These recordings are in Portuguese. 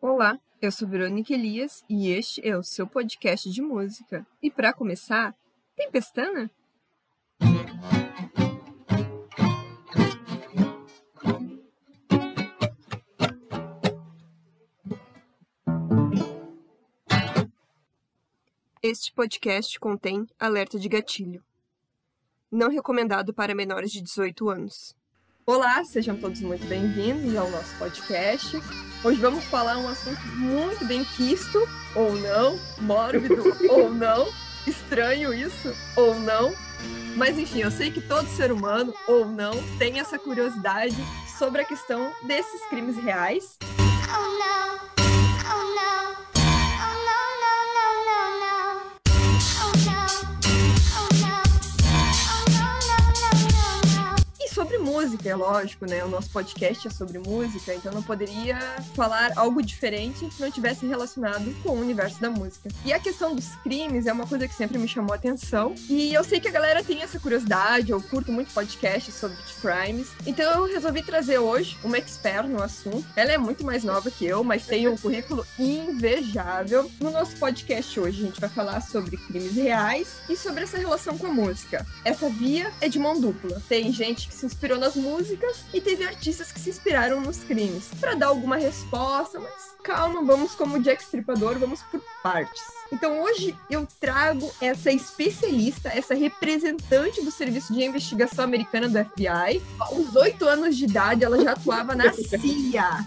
Olá, eu sou Verônica Elias e este é o seu podcast de música. E para começar, tem pestana? Este podcast contém alerta de gatilho. Não recomendado para menores de 18 anos. Olá, sejam todos muito bem-vindos ao nosso podcast. Hoje vamos falar um assunto muito bem quisto, ou não, mórbido ou não, estranho isso ou não. Mas enfim, eu sei que todo ser humano ou não tem essa curiosidade sobre a questão desses crimes reais. Oh, no. música, é lógico, né? O nosso podcast é sobre música, então não poderia falar algo diferente que não tivesse relacionado com o universo da música. E a questão dos crimes é uma coisa que sempre me chamou a atenção. E eu sei que a galera tem essa curiosidade, eu curto muito podcasts sobre crimes. Então eu resolvi trazer hoje uma expert no assunto. Ela é muito mais nova que eu, mas tem um currículo invejável. No nosso podcast hoje a gente vai falar sobre crimes reais e sobre essa relação com a música. Essa via é de mão dupla. Tem gente que se inspirou nas músicas e teve artistas que se inspiraram nos crimes para dar alguma resposta, mas calma, vamos como Jack Stripador, vamos por partes. Então hoje eu trago essa especialista, essa representante do Serviço de Investigação Americana do FBI. Aos oito anos de idade ela já atuava na CIA.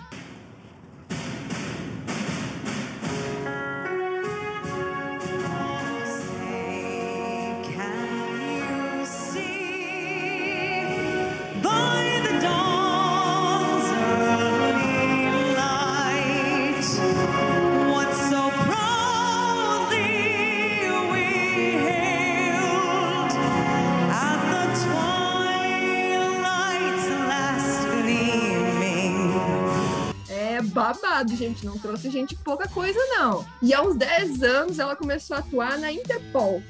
Babado, gente. Não trouxe gente pouca coisa, não. E aos 10 anos ela começou a atuar na Interpol.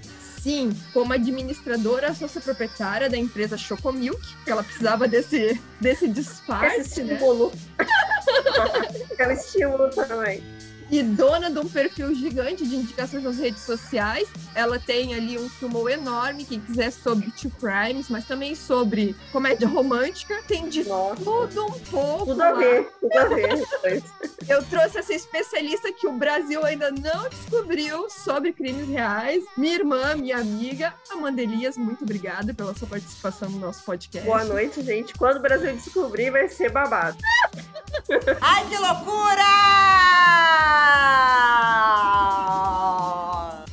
Sim, como administradora sócia proprietária da empresa Chocomilk, que ela precisava desse, desse disfarce, Esse né? estímulo. Aquele estímulo também e dona de um perfil gigante de indicações nas redes sociais. Ela tem ali um filme enorme, quem quiser, sobre Two Crimes, mas também sobre comédia romântica. Tem de Nossa. tudo um pouco. Tudo a ver, tudo a ver. Eu trouxe essa especialista que o Brasil ainda não descobriu sobre crimes reais. Minha irmã, minha amiga, Amanda Elias, muito obrigada pela sua participação no nosso podcast. Boa noite, gente. Quando o Brasil descobrir, vai ser babado. Ai, que loucura!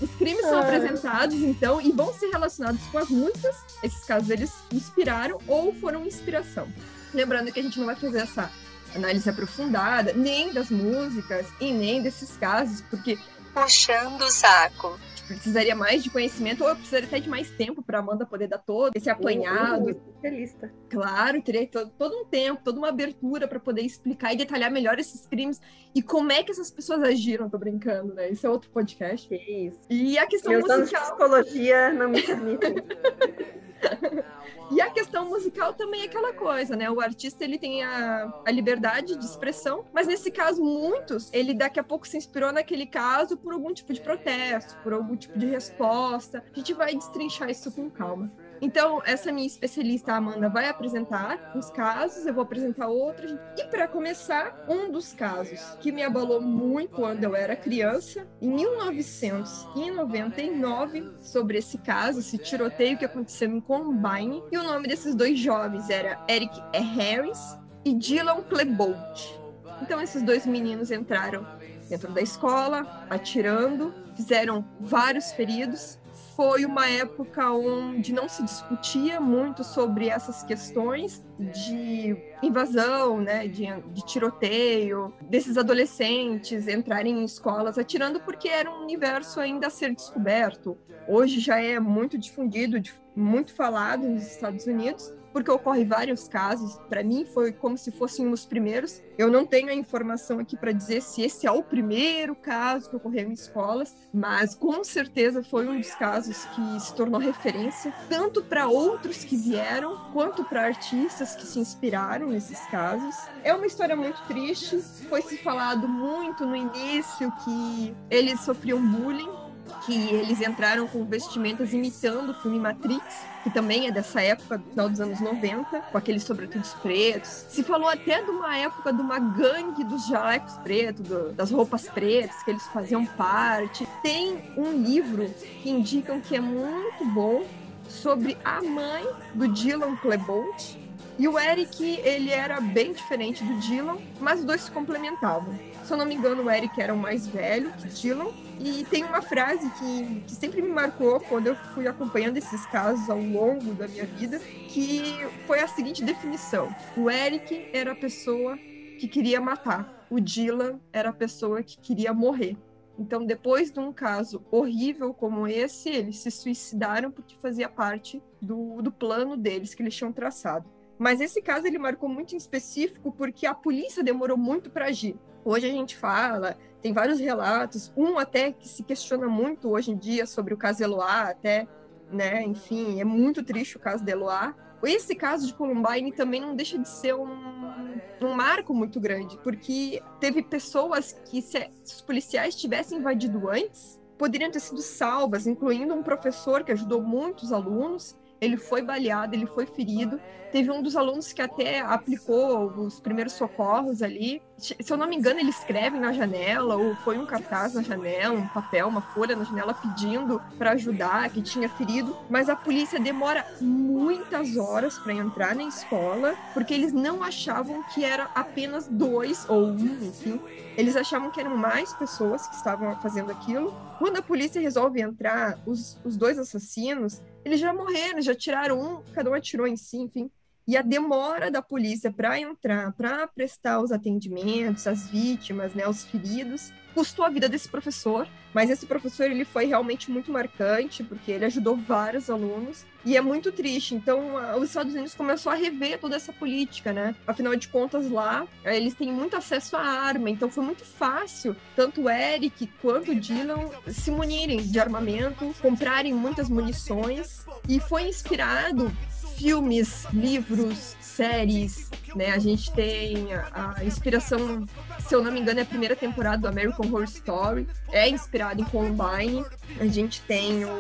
Os crimes são ah. apresentados, então, e vão ser relacionados com as músicas. Esses casos, eles inspiraram ou foram inspiração. Lembrando que a gente não vai fazer essa análise aprofundada, nem das músicas e nem desses casos, porque... Puxando o saco precisaria mais de conhecimento, ou eu precisaria até de mais tempo para Amanda poder dar todo esse apanhado. especialista. Claro, teria todo, todo um tempo, toda uma abertura para poder explicar e detalhar melhor esses crimes e como é que essas pessoas agiram. Tô brincando, né? Isso é outro podcast. Que isso. E a questão Meus musical. Anos de psicologia não me permitem. E a questão musical também é aquela coisa, né? O artista ele tem a, a liberdade de expressão, mas nesse caso, muitos, ele daqui a pouco se inspirou naquele caso por algum tipo de protesto, por algum tipo de resposta. A gente vai destrinchar isso com calma. Então, essa minha especialista, Amanda, vai apresentar os casos, eu vou apresentar outros. E para começar, um dos casos que me abalou muito quando eu era criança, em 1999, sobre esse caso, esse tiroteio que aconteceu em Combine. E o nome desses dois jovens era Eric Harris e Dylan Klebold. Então, esses dois meninos entraram dentro da escola, atirando, fizeram vários feridos foi uma época onde não se discutia muito sobre essas questões de invasão, né, de, de, tiroteio, desses adolescentes entrarem em escolas atirando porque era um universo ainda a ser descoberto. Hoje já é muito difundido, muito falado nos Estados Unidos, porque ocorre vários casos. Para mim, foi como se fossem dos primeiros. Eu não tenho a informação aqui para dizer se esse é o primeiro caso que ocorreu em escolas, mas com certeza foi um dos casos que se tornou referência, tanto para outros que vieram, quanto para artistas que se inspiraram nesses casos. É uma história muito triste. Foi se falado muito no início que eles sofriam bullying que eles entraram com vestimentas imitando o filme Matrix, que também é dessa época, do final dos anos 90, com aqueles sobretudos pretos. Se falou até de uma época de uma gangue dos jalecos pretos, do, das roupas pretas, que eles faziam parte. Tem um livro que indicam que é muito bom sobre a mãe do Dylan Klebold, e o Eric, ele era bem diferente do Dylan, mas os dois se complementavam. Se eu não me engano, o Eric era o mais velho que Dylan. E tem uma frase que, que sempre me marcou quando eu fui acompanhando esses casos ao longo da minha vida, que foi a seguinte definição: o Eric era a pessoa que queria matar, o Dylan era a pessoa que queria morrer. Então, depois de um caso horrível como esse, eles se suicidaram porque fazia parte do, do plano deles que eles tinham traçado. Mas esse caso ele marcou muito em específico porque a polícia demorou muito para agir. Hoje a gente fala, tem vários relatos, um até que se questiona muito hoje em dia sobre o caso Eloá, até, né, enfim, é muito triste o caso de Eloá. Esse caso de Columbine também não deixa de ser um, um marco muito grande, porque teve pessoas que, se, se os policiais tivessem invadido antes, poderiam ter sido salvas, incluindo um professor que ajudou muitos alunos, ele foi baleado, ele foi ferido. Teve um dos alunos que até aplicou os primeiros socorros ali. Se eu não me engano, ele escreve na janela, ou foi um cartaz na janela, um papel, uma folha na janela pedindo para ajudar, que tinha ferido. Mas a polícia demora muitas horas para entrar na escola, porque eles não achavam que era apenas dois ou um, enfim. Eles achavam que eram mais pessoas que estavam fazendo aquilo. Quando a polícia resolve entrar, os, os dois assassinos eles já morreram, já tiraram um, cada um atirou em si, enfim. E a demora da polícia para entrar, para prestar os atendimentos às vítimas, né, aos feridos, custou a vida desse professor, mas esse professor ele foi realmente muito marcante, porque ele ajudou vários alunos, e é muito triste. Então, os Estados Unidos começou a rever toda essa política, né? Afinal de contas, lá, eh, eles têm muito acesso à arma, então foi muito fácil, tanto o Eric quanto o Dylan se munirem de armamento, comprarem muitas munições, e foi inspirado filmes, livros, séries, né? A gente tem a, inspiração, se eu não me engano, é a primeira temporada do American Horror Story, é inspirado em Columbine. A gente tem o,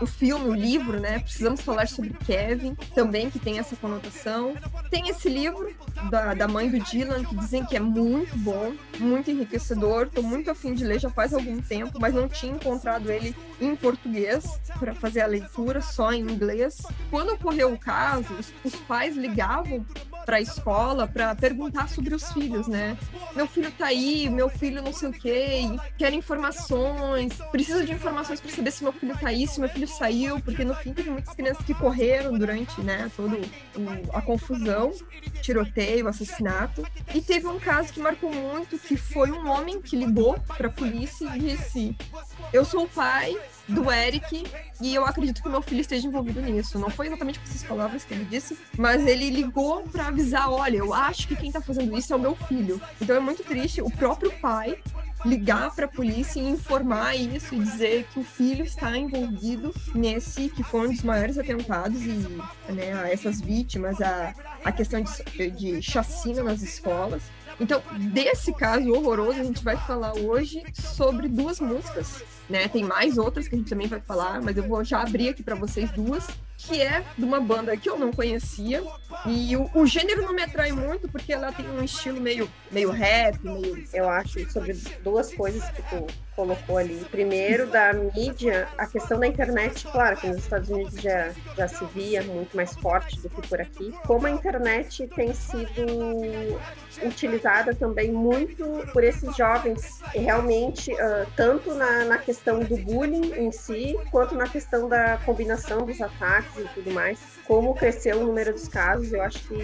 o filme, o livro, né? Precisamos falar sobre Kevin, também que tem essa conotação. Tem esse livro da, da mãe do Dylan, que dizem que é muito bom, muito enriquecedor. Tô muito afim de ler já faz algum tempo, mas não tinha encontrado ele em português para fazer a leitura, só em inglês. Quando ocorreu o caso, os, os pais ligavam para a escola para perguntar sobre os filhos, né? Meu filho tá aí, meu filho não sei o quê, quer informações, preciso de informações para saber se meu filho tá aí, se meu filho saiu, porque no fim teve muitas crianças que correram durante, né, todo o, a confusão, tiroteio, assassinato. E teve um caso que marcou muito, que foi um homem que ligou para a polícia e disse: "Eu sou o pai do Eric e eu acredito que meu filho esteja envolvido nisso. Não foi exatamente com essas palavras que ele disse, mas ele ligou para avisar: olha, eu acho que quem tá fazendo isso é o meu filho. Então é muito triste o próprio pai ligar para a polícia e informar isso e dizer que o filho está envolvido nesse que foi um dos maiores atentados e né, a essas vítimas, a, a questão de, de chacina nas escolas. Então, desse caso horroroso, a gente vai falar hoje sobre duas músicas né? Tem mais outras que a gente também vai falar, mas eu vou já abrir aqui para vocês duas que é de uma banda que eu não conhecia. E o, o, gênero não me atrai muito, porque ela tem um estilo meio, meio rap, meio. Eu acho sobre duas coisas que tu colocou ali. Primeiro, da mídia, a questão da internet, claro que nos Estados Unidos já, já se via muito mais forte do que por aqui. Como a internet tem sido utilizada também muito por esses jovens, realmente, uh, tanto na, na questão do bullying em si, quanto na questão da combinação dos ataques e tudo mais, como cresceu o número dos casos, eu acho que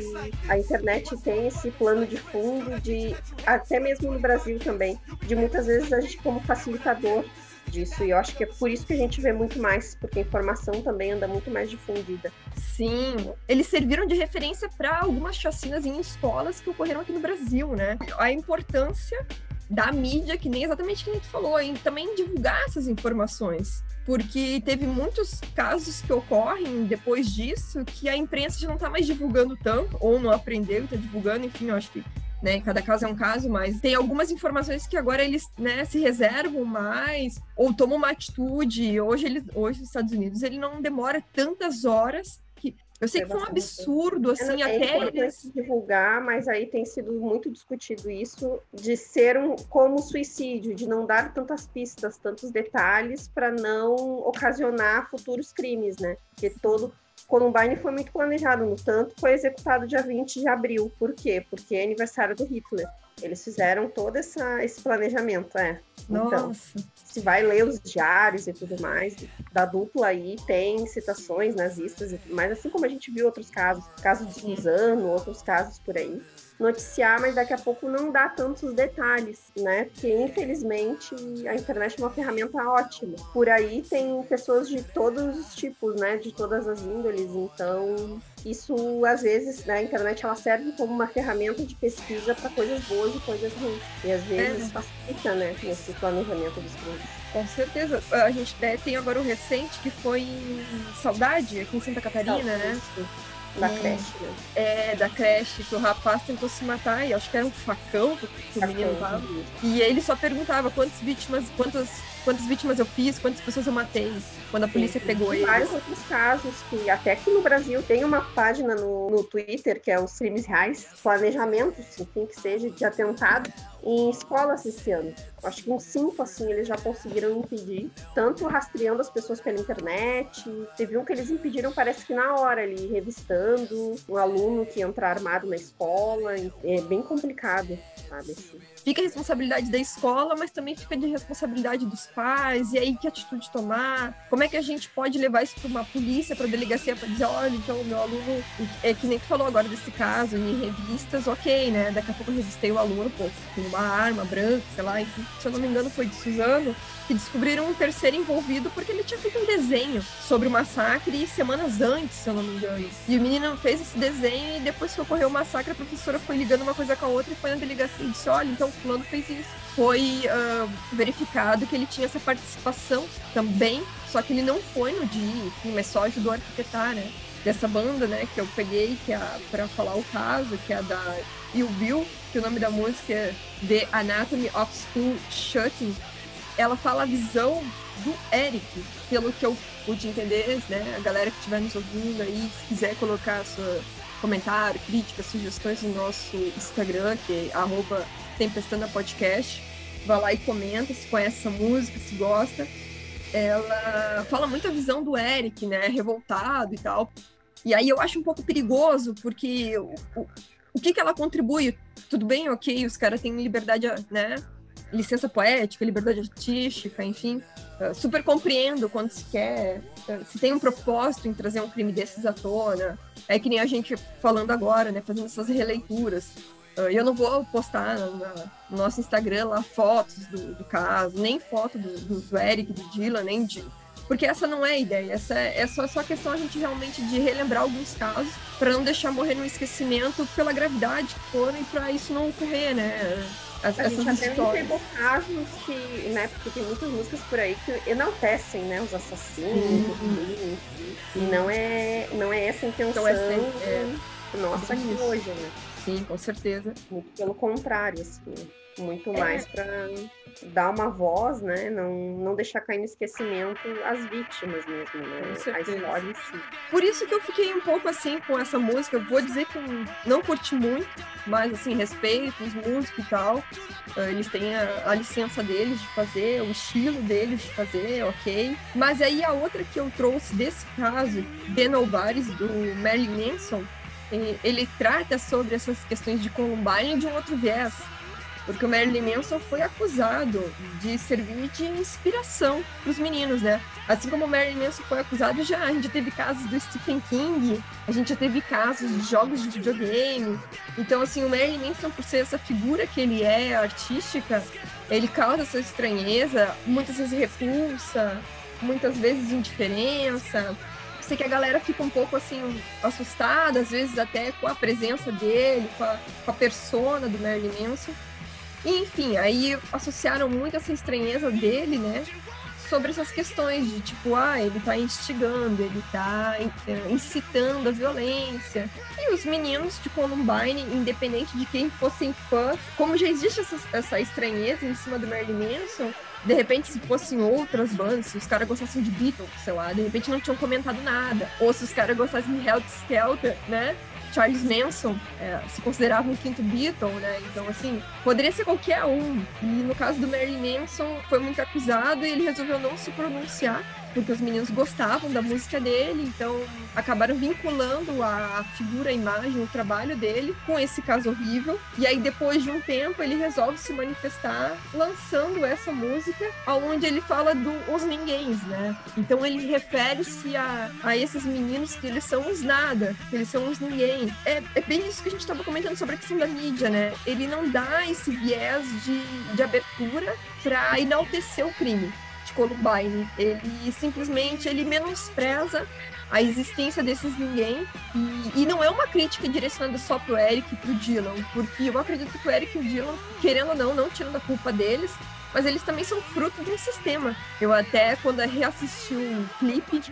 a internet tem esse plano de fundo de, até mesmo no Brasil também, de muitas vezes a gente como facilitador disso. E eu acho que é por isso que a gente vê muito mais, porque a informação também anda muito mais difundida. Sim, eles serviram de referência para algumas chacinas em escolas que ocorreram aqui no Brasil, né? A importância da mídia, que nem exatamente que a gente falou, em também divulgar essas informações. Porque teve muitos casos que ocorrem depois disso que a imprensa já não está mais divulgando tanto, ou não aprendeu e está divulgando, enfim, eu acho que né? Cada caso é um caso, mas tem algumas informações que agora eles né, se reservam mais ou tomam uma atitude. Hoje, eles, hoje, nos Estados Unidos, ele não demora tantas horas eu sei é que foi um absurdo, assim, é até eles... divulgar, mas aí tem sido muito discutido isso de ser um como suicídio, de não dar tantas pistas, tantos detalhes para não ocasionar futuros crimes, né? Porque todo Columbine foi muito planejado, no tanto foi executado dia 20 de abril. Por quê? Porque é aniversário do Hitler. Eles fizeram todo essa, esse planejamento, é. Então, Nossa. Se vai ler os diários e tudo mais, da dupla aí tem citações nazistas e tudo mais, assim como a gente viu outros casos, casos de Suzano, outros casos por aí noticiar, mas daqui a pouco não dá tantos detalhes, né? Porque infelizmente a internet é uma ferramenta ótima. Por aí tem pessoas de todos os tipos, né? De todas as índoles, então isso às vezes né, a internet ela serve como uma ferramenta de pesquisa para coisas boas e coisas ruins. E às vezes é. facilita né nesse planejamento dos crimes com certeza. A gente né, tem agora o recente que foi em Saudade aqui em Santa Catarina né? Da creche, né? É, da creche, que o rapaz tentou se matar e acho que era um facão que o menino tava. E ele só perguntava quantas vítimas, quantas, quantas vítimas eu fiz, quantas pessoas eu matei, quando a polícia Sim, pegou ele. Vários outros casos que até aqui no Brasil tem uma página no, no Twitter que é os crimes reais, planejamentos, enfim, que seja, de atentado em escolas esse ano. Acho que uns cinco, assim, eles já conseguiram impedir, tanto rastreando as pessoas pela internet. Teve um que eles impediram, parece que na hora ali, revistando um aluno que entra armado na escola. É bem complicado, sabe? Assim. Fica a responsabilidade da escola, mas também fica de responsabilidade dos pais. E aí, que atitude tomar? Como é que a gente pode levar isso para uma polícia, para delegacia, para dizer: olha, então, meu aluno. É que nem tu falou agora desse caso, em revistas, ok, né? Daqui a pouco eu revistei o aluno, pô, uma arma branca, sei lá, enfim se eu não me engano, foi de Suzano, que descobriram um terceiro envolvido porque ele tinha feito um desenho sobre o massacre semanas antes, se eu não me engano. E o menino fez esse desenho e depois que ocorreu o massacre, a professora foi ligando uma coisa com a outra e foi na delegacia e disse: olha, então fulano fez isso. Foi uh, verificado que ele tinha essa participação também, só que ele não foi no dia, mas só ajudou a arquitetar, né? Dessa banda, né, que eu peguei, que é para falar o caso, que é a da e o Bill, que o nome da música é The Anatomy of School Shutting, ela fala a visão do Eric, pelo que eu pude entender, né? A galera que estiver nos ouvindo aí, se quiser colocar seu comentário, críticas, sugestões no nosso Instagram, que é arroba Podcast, vá lá e comenta se conhece essa música, se gosta. Ela fala muito a visão do Eric, né? Revoltado e tal. E aí eu acho um pouco perigoso, porque que, que ela contribui? Tudo bem, ok, os caras têm liberdade, né? Licença poética, liberdade artística, enfim. Super compreendo quando se quer, uh, se tem um propósito em trazer um crime desses à tona. É que nem a gente falando agora, né? Fazendo essas releituras. Uh, eu não vou postar no nosso Instagram lá fotos do, do caso, nem foto do, do, Eric, do Dylan, nem de porque essa não é a ideia, essa é, é só, só questão a gente realmente de relembrar alguns casos para não deixar morrer no esquecimento pela gravidade que foram e para isso não ocorrer, né? As, a gente até pegou casos que, né, porque tem muitas músicas por aí que enaltecem, né, os assassinos, uhum. e não é, não é essa a intenção então, é, é, nossa aqui hoje, né? Sim, com certeza. Muito pelo contrário, assim, muito é. mais para dar uma voz, né? Não, não deixar cair no esquecimento as vítimas mesmo, né? A história em si. Por isso que eu fiquei um pouco assim com essa música. Eu vou dizer que não curti muito, mas assim, respeito os músicos e tal. Ah, eles têm a, a licença deles de fazer, o estilo deles de fazer, ok. Mas aí a outra que eu trouxe desse caso, The Nobody's, do Marilyn Manson, ele trata sobre essas questões de Columbine de um outro viés porque o Marilyn Manson foi acusado de servir de inspiração para os meninos, né? Assim como o Marilyn Manson foi acusado, já a gente teve casos do Stephen King, a gente já teve casos de jogos de videogame. Então, assim, o Marilyn Manson, por ser essa figura que ele é, artística, ele causa essa estranheza, muitas vezes repulsa, muitas vezes indiferença sei que a galera fica um pouco assim assustada, às vezes até com a presença dele, com a, com a persona do Marilyn Manson. E, enfim, aí associaram muito essa estranheza dele, né? Sobre essas questões de tipo, ah, ele tá instigando, ele tá é, incitando a violência. E os meninos de Columbine, independente de quem fossem fãs, como já existe essa, essa estranheza em cima do Marilyn Manson, de repente, se fossem outras bandas, se os caras gostassem de Beatles, sei lá, de repente não tinham comentado nada. Ou se os caras gostassem de Hell Skelter, né? Charles Manson é, se considerava um quinto Beatle, né? Então, assim, poderia ser qualquer um. E no caso do Marilyn Manson, foi muito acusado e ele resolveu não se pronunciar porque os meninos gostavam da música dele, então acabaram vinculando a figura, a imagem, o trabalho dele com esse caso horrível. E aí, depois de um tempo, ele resolve se manifestar lançando essa música, onde ele fala dos ninguéms, né? Então ele refere-se a, a esses meninos que eles são os nada, que eles são os ninguém. É, é bem isso que a gente estava comentando sobre a questão da mídia, né? Ele não dá esse viés de, de abertura para enaltecer o crime. Columbine. Ele simplesmente ele menospreza a existência desses ninguém. E, e, não é uma crítica direcionada só pro Eric e pro Dylan, porque eu acredito que o Eric e o Dylan, querendo ou não, não tirando a culpa deles, mas eles também são fruto de um sistema. Eu até, quando reassisti o clipe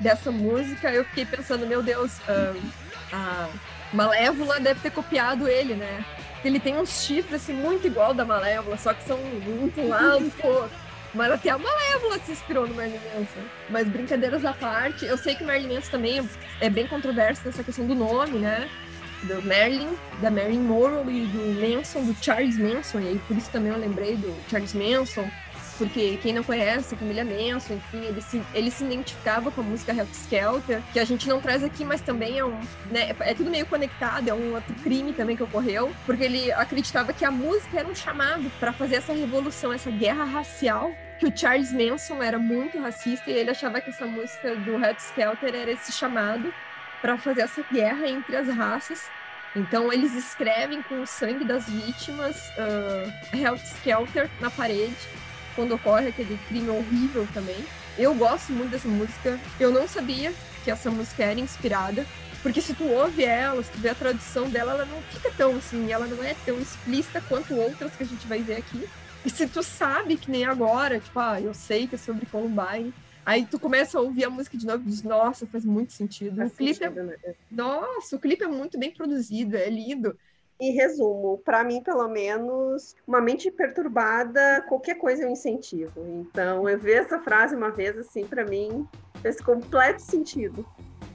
dessa música, eu fiquei pensando, meu Deus, a Malévola deve ter copiado ele, né? Ele tem uns chifres assim, muito igual da Malévola, só que são muito altos, mas até a Malévola se inspirou no Merlin Manson. Mas brincadeiras à parte, eu sei que o Merlin Manson também é bem controverso nessa questão do nome, né? Do Merlin, da Marilyn Monroe e do Manson, do Charles Manson. E aí por isso também eu lembrei do Charles Manson porque quem não conhece a família Manson, enfim, ele se, ele se identificava com a música Help Skelter, que a gente não traz aqui, mas também é um, né, é tudo meio conectado, é um outro crime também que ocorreu, porque ele acreditava que a música era um chamado para fazer essa revolução, essa guerra racial que o Charles Manson era muito racista e ele achava que essa música do Help Skelter era esse chamado para fazer essa guerra entre as raças. Então eles escrevem com o sangue das vítimas uh, Help Skelter na parede quando ocorre aquele crime horrível também. Eu gosto muito dessa música. Eu não sabia que essa música era inspirada. Porque se tu ouve ela, se tu vê a tradução dela, ela não fica tão assim, ela não é tão explícita quanto outras que a gente vai ver aqui. E se tu sabe que nem agora, tipo, ah, eu sei que é sobre Columbine, aí tu começa a ouvir a música de novo e diz, nossa, faz muito sentido. Faz o clipe é... Né? Nossa, o clipe é muito bem produzido, é lindo. Em resumo, para mim, pelo menos, uma mente perturbada, qualquer coisa é um incentivo. Então, eu ver essa frase uma vez, assim, para mim, fez completo sentido.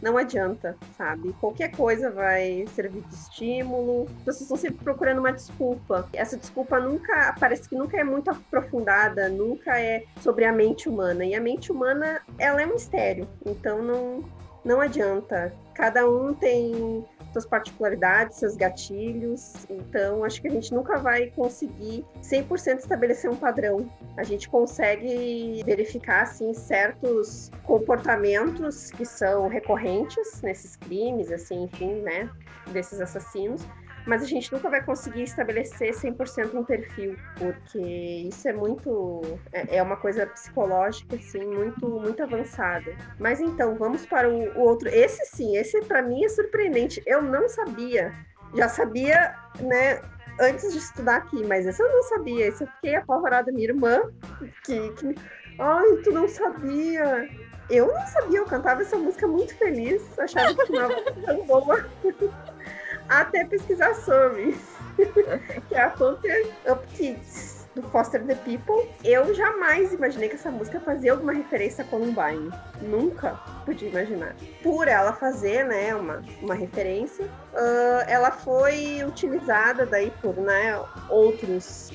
Não adianta, sabe? Qualquer coisa vai servir de estímulo. Vocês estão sempre procurando uma desculpa. Essa desculpa nunca, parece que nunca é muito aprofundada, nunca é sobre a mente humana. E a mente humana, ela é um mistério. Então, não, não adianta. Cada um tem suas particularidades, seus gatilhos. Então, acho que a gente nunca vai conseguir 100% estabelecer um padrão. A gente consegue verificar, assim, certos comportamentos que são recorrentes nesses crimes, assim, enfim, né, desses assassinos mas a gente nunca vai conseguir estabelecer 100% um perfil, porque isso é muito é, é uma coisa psicológica assim, muito muito avançada. Mas então, vamos para o, o outro. Esse sim, esse para mim é surpreendente. Eu não sabia. Já sabia, né, antes de estudar aqui, mas esse eu não sabia. Esse eu fiquei apavorada minha irmã que, que Ai, tu não sabia. Eu não sabia, eu cantava essa música muito feliz, achava que tinha uma tão boa. até pesquisar sobre, que é a Pumper Up Kids, do Foster the People. Eu jamais imaginei que essa música fazia alguma referência a Columbine. Nunca podia imaginar. Por ela fazer, né, uma, uma referência, uh, ela foi utilizada daí por, né, outros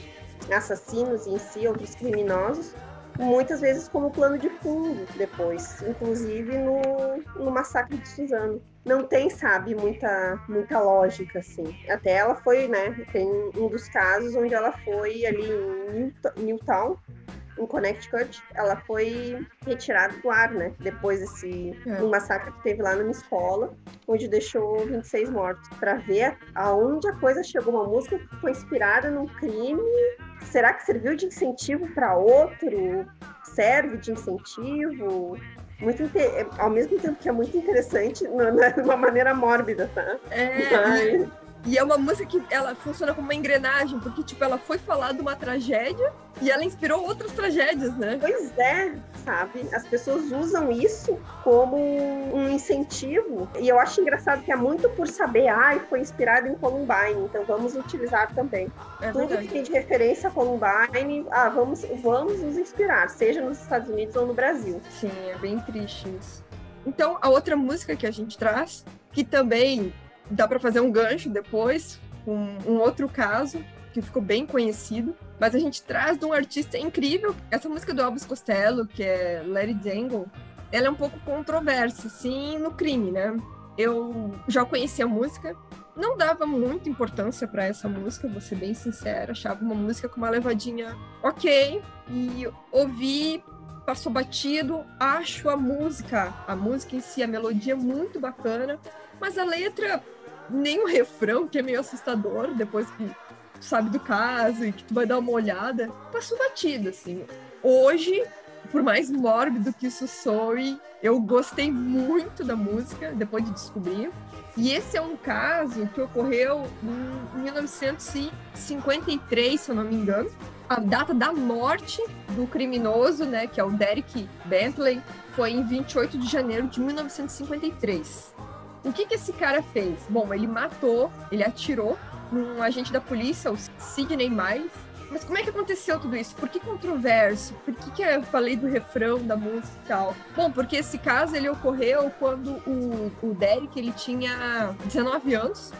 assassinos em si, outros criminosos, muitas vezes como plano de fundo depois, inclusive no, no massacre de Suzano. Não tem, sabe, muita, muita lógica, assim. Até ela foi, né, tem um dos casos onde ela foi ali em Newtown, em Connecticut, ela foi retirada do ar, né? Depois desse é. um massacre que teve lá numa escola, onde deixou 26 mortos. Para ver aonde a coisa chegou, uma música que foi inspirada num crime será que serviu de incentivo para outro? Serve de incentivo? Muito ao mesmo tempo que é muito interessante, de uma maneira mórbida, tá? É. Mas... E é uma música que ela funciona como uma engrenagem, porque, tipo, ela foi falar de uma tragédia e ela inspirou outras tragédias, né? Pois é, sabe? As pessoas usam isso como um incentivo. E eu acho engraçado que é muito por saber, ah, foi inspirado em Columbine, então vamos utilizar também. É Tudo verdade. que tem de referência a Columbine, ah, vamos, vamos nos inspirar, seja nos Estados Unidos ou no Brasil. Sim, é bem triste isso. Então, a outra música que a gente traz, que também dá para fazer um gancho depois, com um outro caso que ficou bem conhecido, mas a gente traz de um artista incrível. Essa música do Elvis Costello, que é It Dangle, ela é um pouco controversa, sim, no crime, né? Eu já conhecia a música, não dava muita importância para essa música, vou ser bem sincera, achava uma música com uma levadinha ok, e ouvi, passou batido, acho a música, a música em si, a melodia muito bacana, mas a letra nem o refrão, que é meio assustador, depois que tu sabe do caso e que tu vai dar uma olhada, passou batido, assim. Hoje, por mais mórbido que isso soe, eu gostei muito da música, depois de descobrir. E esse é um caso que ocorreu em 1953, se eu não me engano. A data da morte do criminoso, né, que é o Derek Bentley, foi em 28 de janeiro de 1953. O que, que esse cara fez? Bom, ele matou, ele atirou num agente da polícia, o Sidney Miles. Mas como é que aconteceu tudo isso? Por que controverso? Por que, que eu falei do refrão da música e tal? Bom, porque esse caso ele ocorreu quando o, o Derek ele tinha 19 anos.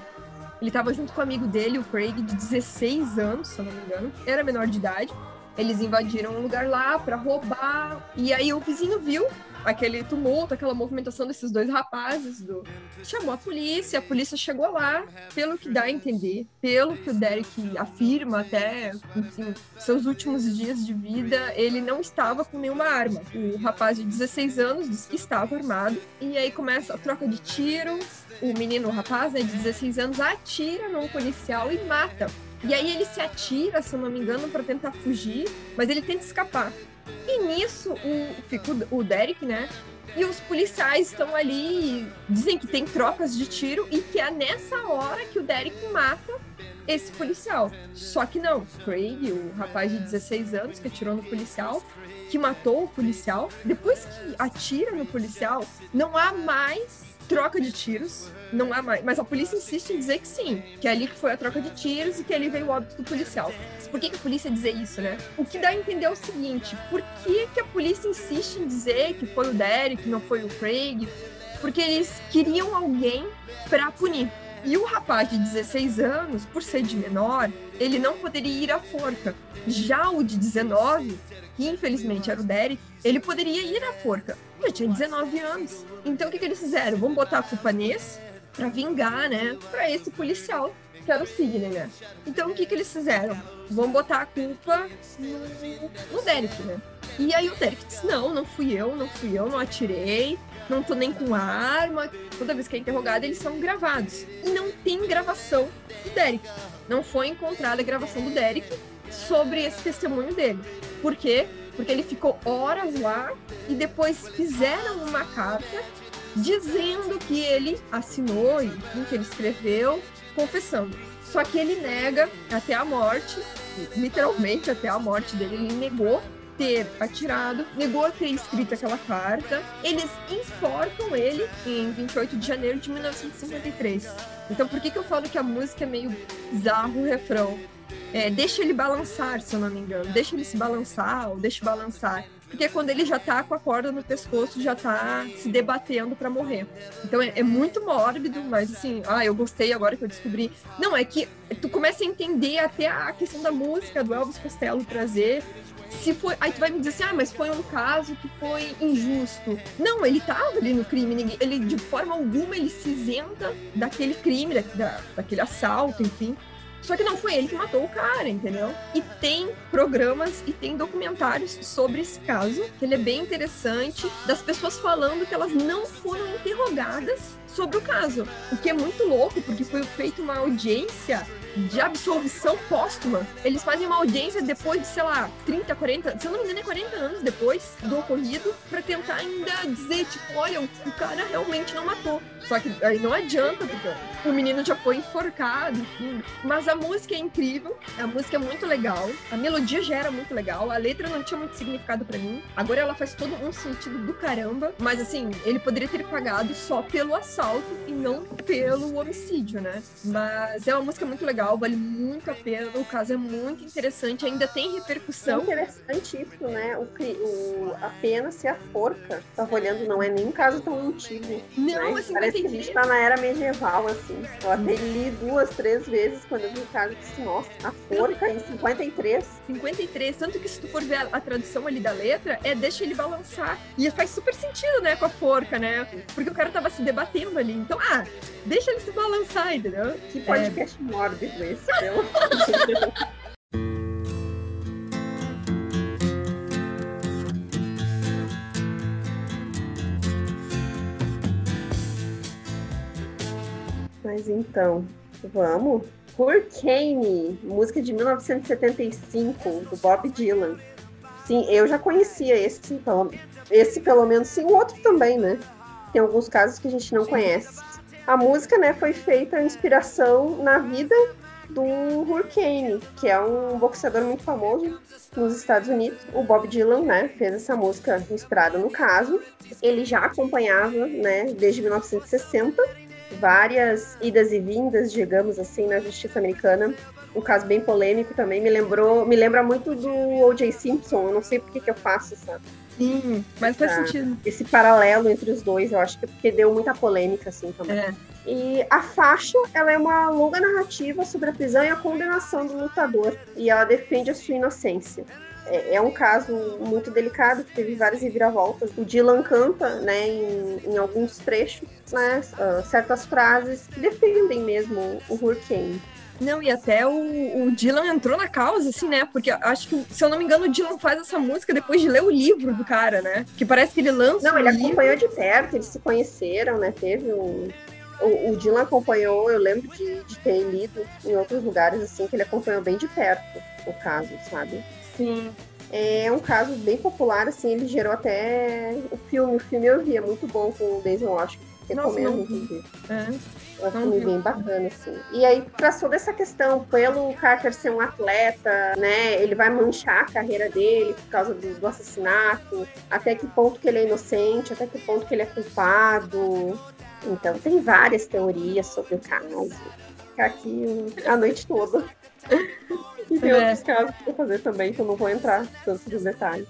Ele estava junto com o amigo dele, o Craig, de 16 anos, se eu não me engano. Era menor de idade. Eles invadiram um lugar lá para roubar. E aí o vizinho viu aquele tumulto, aquela movimentação desses dois rapazes, do... chamou a polícia, a polícia chegou lá, pelo que dá a entender, pelo que o Derek afirma até, enfim, seus últimos dias de vida, ele não estava com nenhuma arma. O rapaz de 16 anos disse que estava armado, e aí começa a troca de tiro, o menino, o rapaz, né, de 16 anos, atira num policial e mata. E aí ele se atira, se eu não me engano, para tentar fugir, mas ele tenta escapar. E nisso, o, fica o Derek, né? E os policiais estão ali, dizem que tem trocas de tiro e que é nessa hora que o Derek mata esse policial. Só que não, Craig, o rapaz de 16 anos que atirou no policial, que matou o policial, depois que atira no policial, não há mais troca de tiros, não há mais. Mas a polícia insiste em dizer que sim, que é ali que foi a troca de tiros e que ali veio o óbito do policial. Mas por que, que a polícia dizer isso, né? O que dá a entender é o seguinte: por que, que a polícia insiste em dizer que foi o Derek, não foi o Craig? Porque eles queriam alguém para punir. E o rapaz de 16 anos, por ser de menor, ele não poderia ir à forca. Já o de 19, que infelizmente era o Derek, ele poderia ir à forca. Já tinha 19 anos. Então o que, que eles fizeram? Vamos botar a culpa nesse para vingar, né? Para esse policial que era o Sidney, né? Então o que, que eles fizeram? Vamos botar a culpa no, no Derek, né? E aí o Derek disse: Não, não fui eu, não fui eu, não atirei, não tô nem com arma. Toda vez que é interrogado, eles são gravados. E não tem gravação do Derek. Não foi encontrada a gravação do Derek sobre esse testemunho dele. Por quê? Porque ele ficou horas lá e depois fizeram uma carta dizendo que ele assinou e que ele escreveu, confessando. Só que ele nega até a morte, literalmente até a morte dele, ele negou ter atirado, negou ter escrito aquela carta. Eles enforcam ele em 28 de janeiro de 1953. Então, por que, que eu falo que a música é meio bizarro o refrão? É, deixa ele balançar, se eu não me engano. Deixa ele se balançar ou deixa balançar. Porque quando ele já tá com a corda no pescoço, já tá se debatendo para morrer. Então é, é, muito mórbido, mas assim, ah, eu gostei agora que eu descobri. Não, é que tu começa a entender até a questão da música do Elvis Costello trazer se foi. Aí tu vai me dizer assim, ah, mas foi um caso que foi injusto. Não, ele tava ali no crime, ele de forma alguma ele se isenta daquele crime, da, daquele assalto, enfim. Só que não foi ele que matou o cara, entendeu? E tem programas e tem documentários sobre esse caso, que ele é bem interessante, das pessoas falando que elas não foram interrogadas sobre o caso. O que é muito louco, porque foi feita uma audiência de absolvição póstuma. Eles fazem uma audiência depois de, sei lá, 30, 40, se eu não me engano, é 40 anos depois do ocorrido, para tentar ainda dizer, tipo, olha, o cara realmente não matou. Só que aí não adianta, porque o menino já foi enforcado, enfim. Mas a música é incrível, a música é muito legal, a melodia já era muito legal, a letra não tinha muito significado para mim. Agora ela faz todo um sentido do caramba, mas assim, ele poderia ter pagado só pelo assalto e não pelo homicídio, né? Mas é uma música muito legal, vale muito a pena, o caso é muito interessante, ainda tem repercussão. É interessante isso, né? O, o, a pena ser a forca. Tava olhando, não é nem um caso tão antigo. Não, né? assim, Parece a gente tá na era medieval, assim. Eu até li duas, três vezes quando eu vi o caso e disse, nossa, a forca em 53. 53, tanto que se tu for ver a, a tradução ali da letra, é deixa ele balançar. E faz super sentido, né, com a forca, né? Porque o cara tava se debatendo ali. Então, ah, deixa ele se balançar, entendeu? Que podcast é... mórbido esse, Mas então, vamos. Hurricane, música de 1975, do Bob Dylan. Sim, eu já conhecia esse, esse pelo menos, sim, o outro também, né? Tem alguns casos que a gente não conhece. A música, né, foi feita inspiração na vida do Hurricane, que é um boxeador muito famoso nos Estados Unidos. O Bob Dylan, né, fez essa música inspirada no caso. Ele já acompanhava, né, desde 1960, várias idas e vindas, digamos assim, na justiça americana. Um caso bem polêmico também, me lembrou, me lembra muito do O.J. Simpson. Eu não sei por que, que eu faço essa Sim, mas faz sentido. Esse paralelo entre os dois, eu acho que é porque deu muita polêmica, assim, também. É. E a faixa, ela é uma longa narrativa sobre a prisão e a condenação do lutador. E ela defende a sua inocência. É, é um caso muito delicado, que teve várias reviravoltas. O Dylan canta, né, em, em alguns trechos, né, uh, certas frases que defendem mesmo o Hurricane. Não, e até o, o, Dylan entrou na causa, assim, né? Porque acho que, se eu não me engano, o Dylan faz essa música depois de ler o livro do cara, né? Que parece que ele lança. Não, ele livro. acompanhou de perto, eles se conheceram, né? Teve um. O, o Dylan acompanhou, eu lembro de, de ter lido em outros lugares, assim, que ele acompanhou bem de perto o caso, sabe? Sim. É um caso bem popular, assim, ele gerou até o filme. O filme eu vi, é muito bom com o Denzel Washington. Recomendo, inclusive. É. É um filme bem bacana, assim. E aí traçou dessa questão, pelo Carter ser um atleta, né? Ele vai manchar a carreira dele por causa do, do assassinato, até que ponto que ele é inocente, até que ponto que ele é culpado. Então tem várias teorias sobre o caso. Ficar aqui a noite toda. E tem é. outros casos pra fazer também, que eu não vou entrar tanto nos detalhes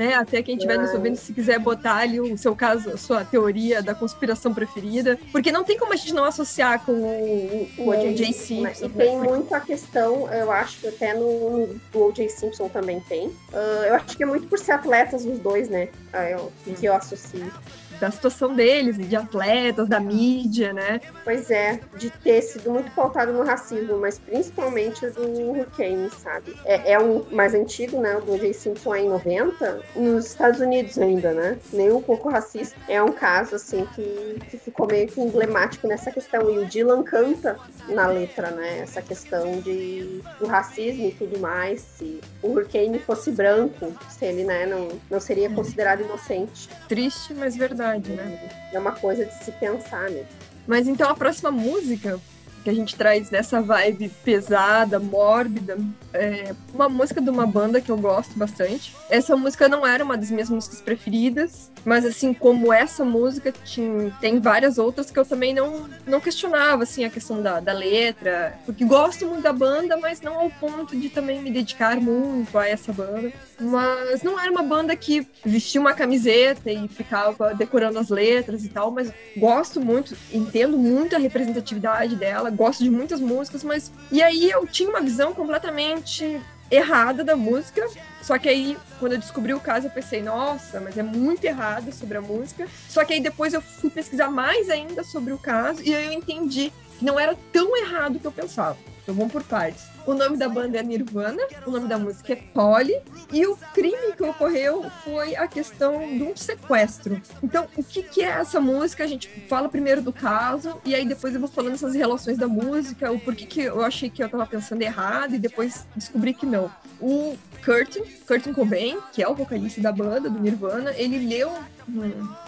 né? Até quem estiver nos ouvindo, se quiser botar ali o seu caso, a sua teoria da conspiração preferida. Porque não tem como a gente não associar com o, o O.J. Simpson. E tem né? muito a questão, eu acho que até no, no O.J. Simpson também tem. Uh, eu acho que é muito por ser atletas os dois, né? Ah, eu, que eu associo da situação deles, de atletas, da mídia, né? Pois é, de ter sido muito pautado no racismo, mas principalmente do Hurricane, sabe? É, é um mais antigo, né? O do J. Simpson é em 90, nos Estados Unidos ainda, né? Nem um pouco racista. É um caso, assim, que, que ficou meio que emblemático nessa questão. E o Dylan canta na letra, né? Essa questão de, do racismo e tudo mais. Se o Hurricane fosse branco, se ele, né, não, não seria considerado inocente. Triste, mas verdade verdade, né? É uma coisa de se pensar, né? Mas então a próxima música que a gente traz nessa vibe pesada, mórbida, é uma música de uma banda que eu gosto bastante. Essa música não era uma das minhas músicas preferidas, mas assim como essa música tinha, tem várias outras que eu também não, não questionava assim a questão da, da letra, porque gosto muito da banda, mas não ao ponto de também me dedicar muito a essa banda. Mas não era uma banda que vestia uma camiseta e ficava decorando as letras e tal, mas gosto muito, entendo muito a representatividade dela, gosto de muitas músicas, mas e aí eu tinha uma visão completamente errada da música. Só que aí, quando eu descobri o caso, eu pensei, nossa, mas é muito errado sobre a música. Só que aí depois eu fui pesquisar mais ainda sobre o caso e aí eu entendi que não era tão errado que eu pensava. Então vamos por partes. O nome da banda é Nirvana, o nome da música é Polly, e o crime que ocorreu foi a questão de um sequestro. Então, o que, que é essa música? A gente fala primeiro do caso, e aí depois eu vou falando essas relações da música, o porquê que eu achei que eu tava pensando errado, e depois descobri que não. O Curtin, Curtin Cobain, que é o vocalista da banda, do Nirvana, ele leu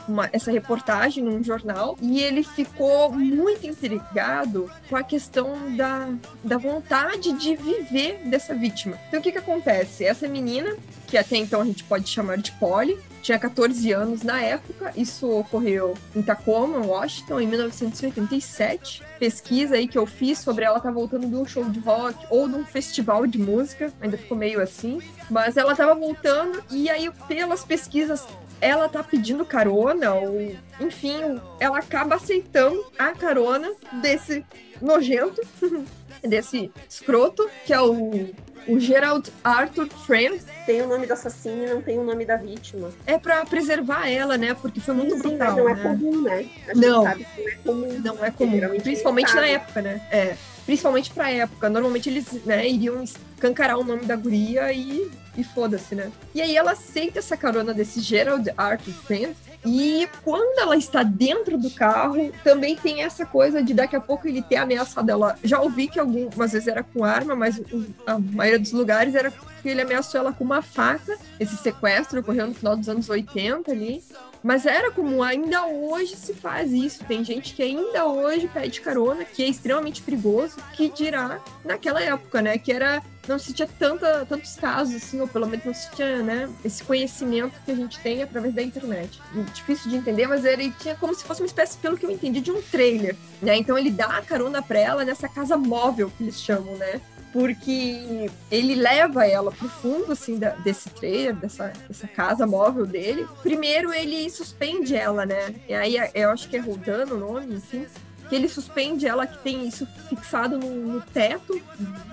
uma, essa reportagem num jornal e ele ficou muito intrigado com a questão da, da vontade de viver dessa vítima. Então o que que acontece? Essa menina, que até então a gente pode chamar de Polly, tinha 14 anos na época, isso ocorreu em Tacoma, Washington, em 1987. Pesquisa aí que eu fiz sobre ela tá voltando de um show de rock ou de um festival de música, ainda ficou meio assim, mas ela tava voltando e aí pelas pesquisas ela tá pedindo carona, ou enfim, ela acaba aceitando a carona desse nojento, desse escroto, que é o, o Gerald Arthur Friend. Tem o nome do assassino e não tem o nome da vítima. É para preservar ela, né? Porque foi muito Sim, brutal. mas não é né? comum, né? A Não. sabe que não é comum. Não é comum, Geralmente principalmente na época, né? É, principalmente pra época. Normalmente eles, né, iriam escancarar o nome da guria e, e foda-se, né? E aí ela aceita essa carona desse Gerald Arthur Friend. E quando ela está dentro do carro, também tem essa coisa de daqui a pouco ele ter ameaçado ela. Já ouvi que algumas vezes era com arma, mas a maioria dos lugares era que ele ameaçou ela com uma faca. Esse sequestro ocorreu no final dos anos 80 ali. Mas era comum, ainda hoje se faz isso. Tem gente que ainda hoje pede carona, que é extremamente perigoso, que dirá naquela época, né? Que era. Não se tinha tanta, tantos casos, assim, ou pelo menos não se tinha, né? Esse conhecimento que a gente tem através da internet. Difícil de entender, mas ele tinha como se fosse uma espécie, pelo que eu entendi, de um trailer, né? Então ele dá a carona pra ela nessa casa móvel que eles chamam, né? Porque ele leva ela pro fundo, assim, da- desse trailer, dessa, dessa casa móvel dele. Primeiro ele suspende ela, né? E aí eu acho que é Rodano o nome, enfim. Que ele suspende ela, que tem isso fixado no, no teto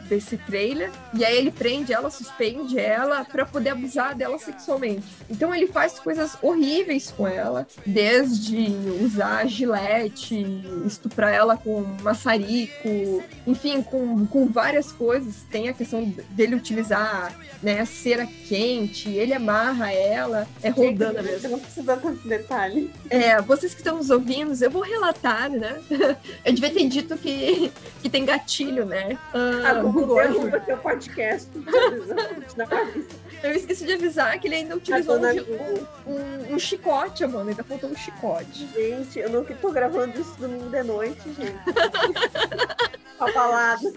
desse trailer. E aí ele prende ela, suspende ela para poder abusar dela sexualmente. Então ele faz coisas horríveis com ela, desde usar gilete, estuprar ela com maçarico, enfim, com, com várias coisas. Tem a questão dele utilizar né, cera quente, ele amarra ela, é rodando mesmo. Você não precisa tanto detalhe. É, vocês que estão nos ouvindo, eu vou relatar, né? Eu devia ter dito que, que tem gatilho, né? Ah, Ah, Google derruba teu podcast. Eu esqueci de avisar que ele ainda utilizou um, gi- Google. um, um chicote, mano. Ainda faltou um chicote. Gente, eu não tô gravando isso domingo de noite, gente. Abalado.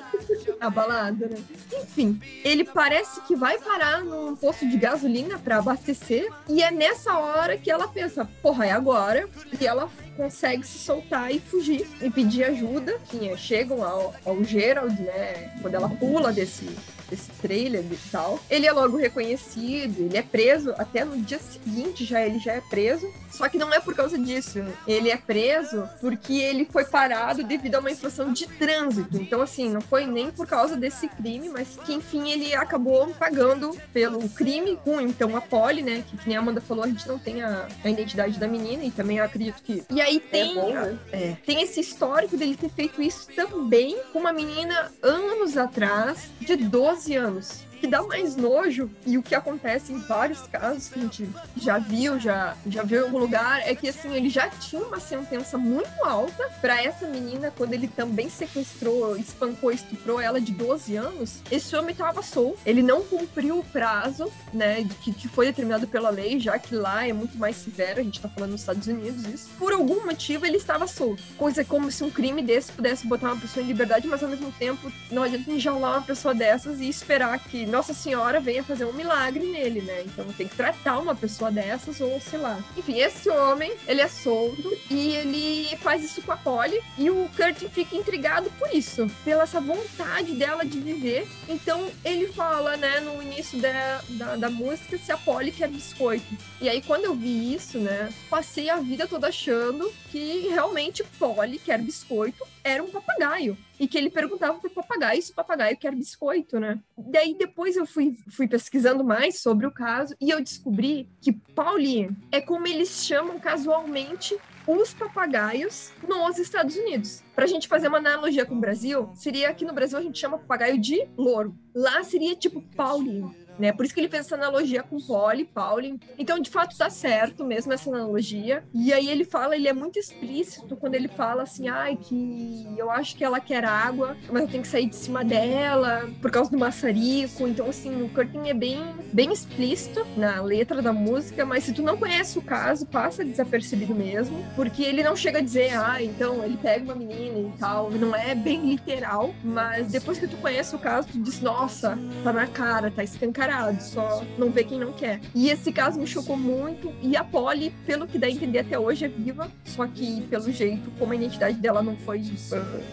Abalada, né? Enfim, ele parece que vai parar num posto de gasolina pra abastecer. E é nessa hora que ela pensa, porra, é agora. E ela consegue se soltar e fugir e pedir ajuda. Enfim, chegam ao, ao Gerald, né? Quando ela pula desse, desse trailer e tal. Ele é logo reconhecido, ele é preso, até no dia seguinte já ele já é preso. Só que não é por causa disso. Ele é preso porque ele foi parado devido a uma infração de trânsito. Então, assim, não foi nem por causa desse crime, mas que, enfim, ele acabou pagando pelo crime com, então, a Polly, né? Que, que nem a Amanda falou, a gente não tem a, a identidade da menina e também eu acredito que. E aí tem. É bom, né? É, tem esse histórico dele ter feito isso também com uma menina anos atrás, de 12 anos. Que dá mais nojo, e o que acontece em vários casos que a gente já viu, já, já viu em algum lugar, é que assim, ele já tinha uma sentença muito alta para essa menina, quando ele também sequestrou, espancou, estuprou ela de 12 anos. Esse homem tava solto, ele não cumpriu o prazo, né, que, que foi determinado pela lei, já que lá é muito mais severo, a gente tá falando nos Estados Unidos isso. Por algum motivo ele estava solto. Coisa como se um crime desse pudesse botar uma pessoa em liberdade, mas ao mesmo tempo não adianta enjaular uma pessoa dessas e esperar que Nossa Senhora venha fazer um milagre nele, né? Então tem que tratar uma pessoa dessas ou sei lá. Enfim, esse homem, ele é solto e ele faz isso com a Polly e o Kurt fica intrigado por isso, pela essa vontade dela de viver. Então ele fala, né, no início da, da, da música, se a Polly quer biscoito. E aí, quando eu vi isso, né, passei a vida toda achando que realmente Polly quer biscoito era um papagaio. E que ele perguntava pro papagaio se o papagaio quer biscoito, né? Daí depois eu fui, fui pesquisando mais sobre o caso e eu descobri que Pauline é como eles chamam casualmente os papagaios nos Estados Unidos. Para a gente fazer uma analogia com o Brasil, seria que no Brasil a gente chama papagaio de louro. Lá seria tipo Paulinho né? Por isso que ele fez essa analogia com Polly, Pauline. Então, de fato, tá certo mesmo essa analogia. E aí ele fala, ele é muito explícito quando ele fala assim, ai, que eu acho que ela quer água, mas eu tenho que sair de cima dela por causa do maçarico. Então, assim, o Curtin é bem, bem explícito na letra da música, mas se tu não conhece o caso, passa desapercebido mesmo, porque ele não chega a dizer, ah, então ele pega uma menina e tal, não é bem literal, mas depois que tu conhece o caso, tu diz, nossa, tá na cara, tá escancarado descarado, só não vê quem não quer. E esse caso me chocou muito. E a Polly, pelo que dá a entender até hoje, é viva, só que pelo jeito, como a identidade dela não foi,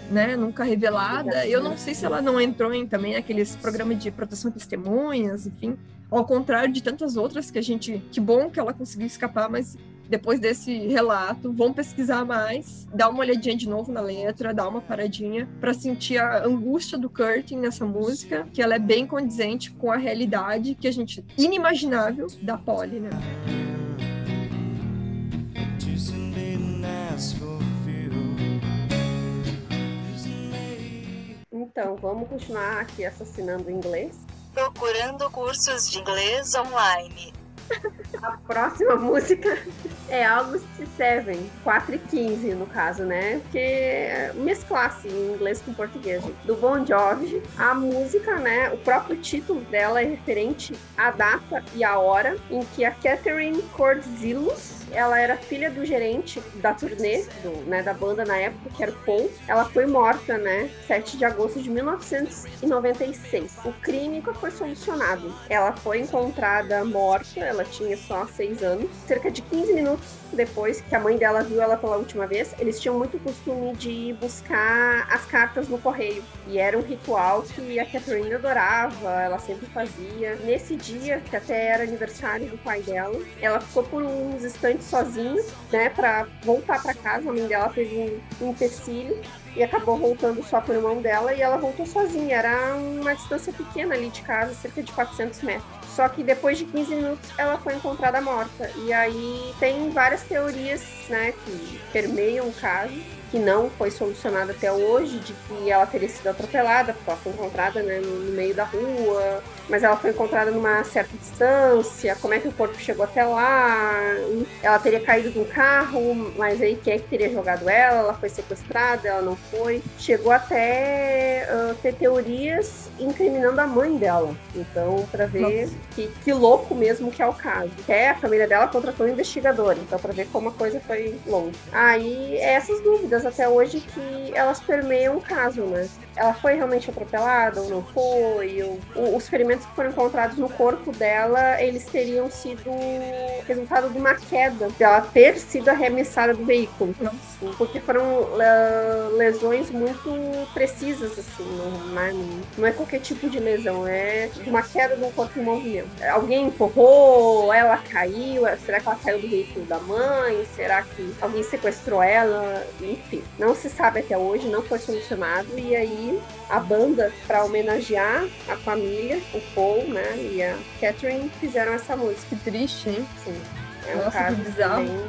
né, nunca revelada, eu não sei se ela não entrou em também aqueles programas de proteção de testemunhas, enfim. Ao contrário de tantas outras que a gente. Que bom que ela conseguiu escapar, mas depois desse relato, vão pesquisar mais, dar uma olhadinha de novo na letra, dar uma paradinha para sentir a angústia do Curtin nessa música, que ela é bem condizente com a realidade que a gente inimaginável da Polly, né? Então, vamos continuar aqui assassinando inglês. Procurando cursos de inglês online. A próxima música é August 7, 4 e 15 no caso, né? Porque mesclasse em inglês com português. Do Bon Jovi, a música, né? O próprio título dela é referente à data e à hora em que a Catherine Cordzillus ela era filha do gerente da turnê do, né, da banda na época, que era o Paul. Ela foi morta, né, 7 de agosto de 1996. O crime nunca foi solucionado. Ela foi encontrada morta, ela tinha só 6 anos. Cerca de 15 minutos depois que a mãe dela viu ela pela última vez, eles tinham muito costume de buscar as cartas no correio. E era um ritual que a Catherine adorava, ela sempre fazia. Nesse dia, que até era aniversário do pai dela, ela ficou por uns instantes sozinha, né, para voltar para casa. A mãe dela teve um empecilho e acabou voltando só com o irmão dela e ela voltou sozinha. Era uma distância pequena ali de casa, cerca de 400 metros. Só que depois de 15 minutos ela foi encontrada morta. E aí tem várias teorias, né, que permeiam o caso que não foi solucionada até hoje, de que ela teria sido atropelada, porque ela foi encontrada né, no meio da rua, mas ela foi encontrada numa certa distância, como é que o corpo chegou até lá, ela teria caído de um carro, mas aí quem é que teria jogado ela? Ela foi sequestrada, ela não foi. Chegou até uh, ter teorias incriminando a mãe dela. Então, para ver que, que, louco mesmo que é o caso. É, a família dela contratou um investigador, então para ver como a coisa foi longe. Aí, essas dúvidas até hoje que elas permeiam o caso, né? ela foi realmente atropelada ou não foi? Ou, os ferimentos que foram encontrados no corpo dela, eles teriam sido resultado de uma queda, dela ter sido arremessada do veículo. Nossa. Porque foram uh, lesões muito precisas, assim, não é, não é qualquer tipo de lesão, é uma queda de um corpo em movimento. Alguém empurrou, ela caiu, será que ela caiu do veículo da mãe? Será que alguém sequestrou ela? Enfim, não se sabe até hoje, não foi solucionado, e aí a banda, para homenagear a família, o Paul né, e a Catherine, fizeram essa música. Que triste, hein? Sim. É um Nossa, caso que bizarro. Também,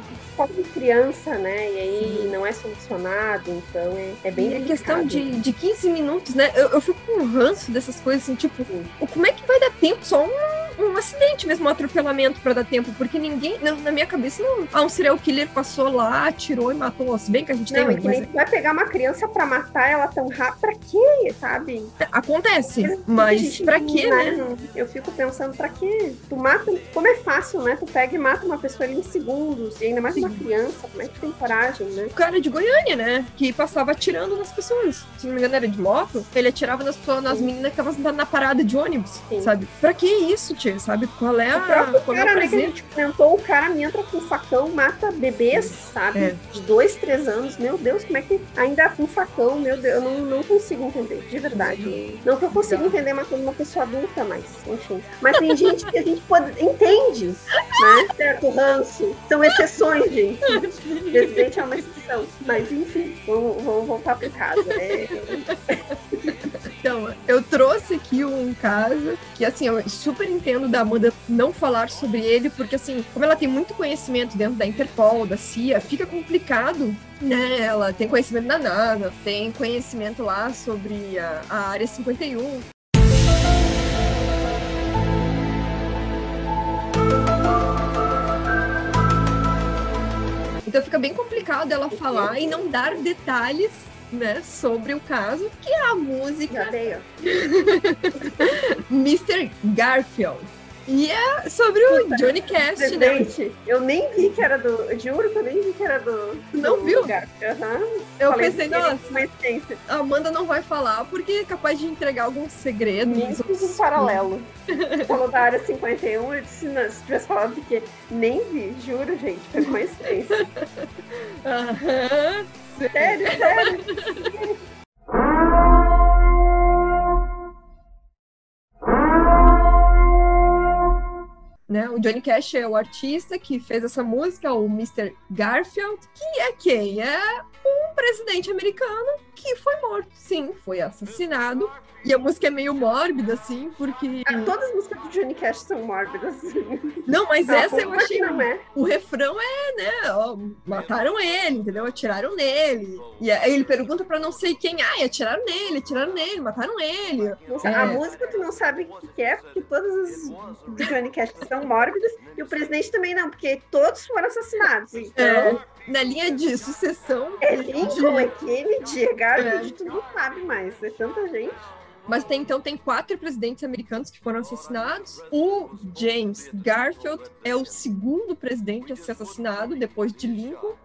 de criança, né? E aí Sim. não é solucionado, então é, é bem. É questão de, de 15 minutos, né? Eu, eu fico com um ranço dessas coisas, assim, tipo, Sim. como é que vai dar tempo? Só um um acidente mesmo, um atropelamento para dar tempo, porque ninguém, na, na, minha cabeça, não. Ah, um serial killer passou lá, atirou e matou. Se bem que a gente não, tem. Não, mas... vai pegar uma criança para matar ela tão rápido, pra quê, sabe? Acontece, mas pra quê, né? né? Eu fico pensando, pra quê? Tu mata, como é fácil, né? Tu pega e mata uma pessoa ali em segundos, e ainda mais. Uma criança, como é que tem coragem, né? O cara de Goiânia, né? Que passava atirando nas pessoas. Se não me engano, era de moto, ele atirava nas, nas meninas que estavam sentadas na parada de ônibus, Sim. sabe? Pra que isso, tia? sabe? Qual é a. O próprio qual cara, é né, que a gente comentou, o cara entra com facão, mata bebês, sabe? É. De dois, três anos. Meu Deus, como é que ainda com facão? Meu Deus, eu não, não consigo entender, de verdade. Não que eu consiga entender matando uma pessoa adulta, mas, enfim. Mas tem gente que a gente pode, entende, né? Certo, ranço. São exceções, gente. Presidente é uma exceção. Mas, enfim, vamos, vamos voltar para casa. É... Então, eu trouxe aqui um caso que, assim, eu super entendo da Amanda não falar sobre ele, porque, assim, como ela tem muito conhecimento dentro da Interpol, da CIA, fica complicado né? Ela tem conhecimento da NASA, tem conhecimento lá sobre a, a Área 51. Então fica bem complicado ela falar e não dar detalhes né, sobre o caso, que é a música Mr. Garfield. E é sobre o Puta, Johnny Cast, né? Eu nem vi que era do. Juro que eu nem vi que era do. Não do viu? Uhum. Eu Falei pensei, nossa, a Amanda não vai falar porque é capaz de entregar alguns segredos. Nem fiz um paralelo. Falou da área 51, eu disse, não, se tivesse falado porque nem vi, juro, gente, foi coincidência. Aham. Sério, sério. Né? O Johnny Cash é o artista que fez essa música, o Mr. Garfield, que é quem? É um presidente americano que foi morto. Sim, foi assassinado e a música é meio mórbida, assim, porque. Ah, todas as músicas do Johnny Cash são mórbidas. Não, mas essa eu achei. Não é. O refrão é, né? Ó, mataram ele, entendeu? Atiraram nele. E aí ele pergunta pra não sei quem. Ah, atiraram nele, atiraram nele, mataram ele. É. A música tu não sabe o que é, porque todas as do Johnny Cash são mórbidas. E o presidente também não, porque todos foram assassinados. Então. É na linha de sucessão. É Lincoln, de... é Kennedy, Garfield, é. tu não sabe mais. É tanta gente. Mas tem, então tem quatro presidentes americanos que foram assassinados. O James Garfield é o segundo presidente a ser assassinado depois de Lincoln.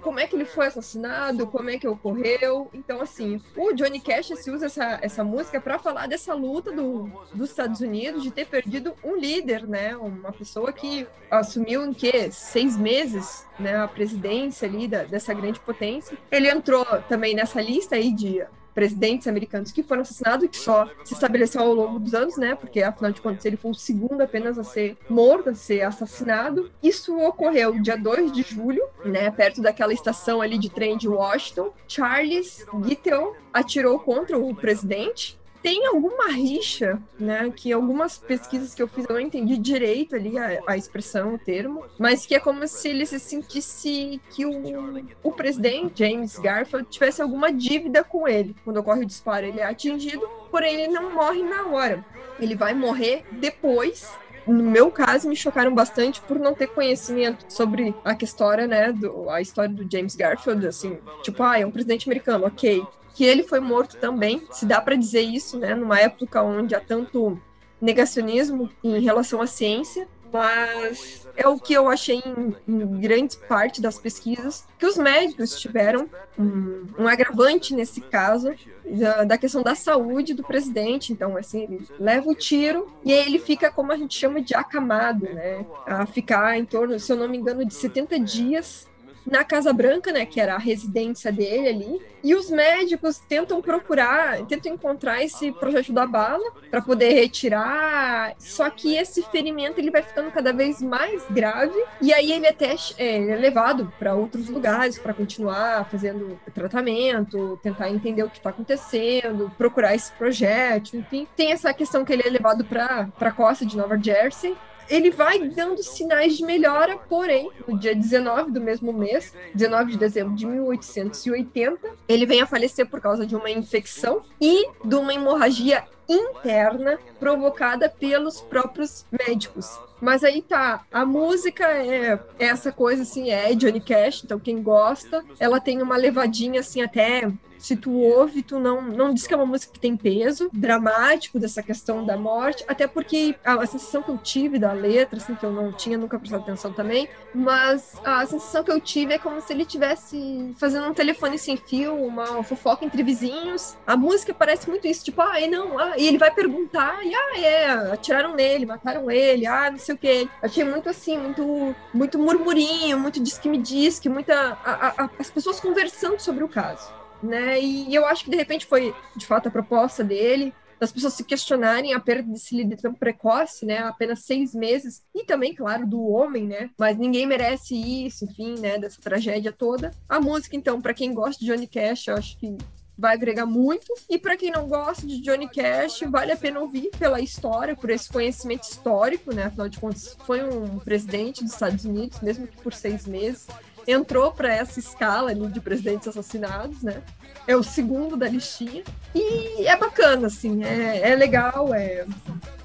Como é que ele foi assassinado? Como é que ocorreu? Então, assim, o Johnny Cash se usa essa, essa música para falar dessa luta do, dos Estados Unidos de ter perdido um líder, né? Uma pessoa que assumiu em que seis meses, né? A presidência ali da, dessa grande potência. Ele entrou também nessa lista aí de presidentes americanos que foram assassinados e que só se estabeleceu ao longo dos anos, né? Porque afinal de contas ele foi o segundo apenas a ser morto, a ser assassinado. Isso ocorreu dia 2 de julho, né? Perto daquela estação ali de trem de Washington. Charles Gittel atirou contra o presidente tem alguma rixa, né? Que algumas pesquisas que eu fiz eu não entendi direito ali a, a expressão, o termo, mas que é como se ele se sentisse que o, o presidente, James Garfield, tivesse alguma dívida com ele. Quando ocorre o disparo, ele é atingido, porém ele não morre na hora. Ele vai morrer depois no meu caso, me chocaram bastante por não ter conhecimento sobre a história, né, do, a história do James Garfield, assim, tipo, ah, é um presidente americano, ok que ele foi morto também, se dá para dizer isso, né, numa época onde há tanto negacionismo em relação à ciência, mas é o que eu achei em, em grande parte das pesquisas, que os médicos tiveram um, um agravante nesse caso, da, da, questão da saúde do presidente. Então, assim, ele leva o tiro e ele fica, como a gente chama de acamado, né? A ficar em torno, se eu não me engano, de 70 dias na Casa Branca, né, que era a residência dele ali, e os médicos tentam procurar, tentam encontrar esse projeto da bala para poder retirar, só que esse ferimento ele vai ficando cada vez mais grave, e aí ele até é, é levado para outros lugares para continuar fazendo tratamento, tentar entender o que está acontecendo, procurar esse projeto, enfim. Tem essa questão que ele é levado para a costa de Nova Jersey, ele vai dando sinais de melhora, porém, no dia 19 do mesmo mês, 19 de dezembro de 1880, ele vem a falecer por causa de uma infecção e de uma hemorragia interna provocada pelos próprios médicos. Mas aí tá, a música é, é essa coisa assim, é Johnny Cash, então quem gosta, ela tem uma levadinha assim até se tu ouve, tu não, não diz que é uma música que tem peso dramático dessa questão da morte, até porque a, a, sensação que eu tive da letra, assim, que eu não tinha nunca prestado atenção também, mas a sensação que eu tive é como se ele estivesse fazendo um telefone sem fio, uma fofoca entre vizinhos. A música parece muito isso, tipo, ah, não, ah, e ele vai perguntar, e ah, é, atiraram nele, mataram ele, ah, não sei o que. Achei muito assim, muito, muito murmurinho, muito diz que me diz, que muita. A, a, as pessoas conversando sobre o caso né? E eu acho que de repente foi de fato a proposta dele das pessoas se questionarem a perda desse tão precoce, né? Apenas seis meses e também, claro, do homem, né? Mas ninguém merece isso, enfim, né? Dessa tragédia toda. A música, então, para quem gosta de Johnny Cash, eu acho que vai agregar muito. E para quem não gosta de Johnny Cash, vale a pena ouvir pela história, por esse conhecimento histórico, né? Afinal de contas, foi um presidente dos Estados Unidos, mesmo que por seis meses, entrou para essa escala ali de presidentes assassinados, né? É o segundo da listinha. E é bacana, assim, é, é legal, é...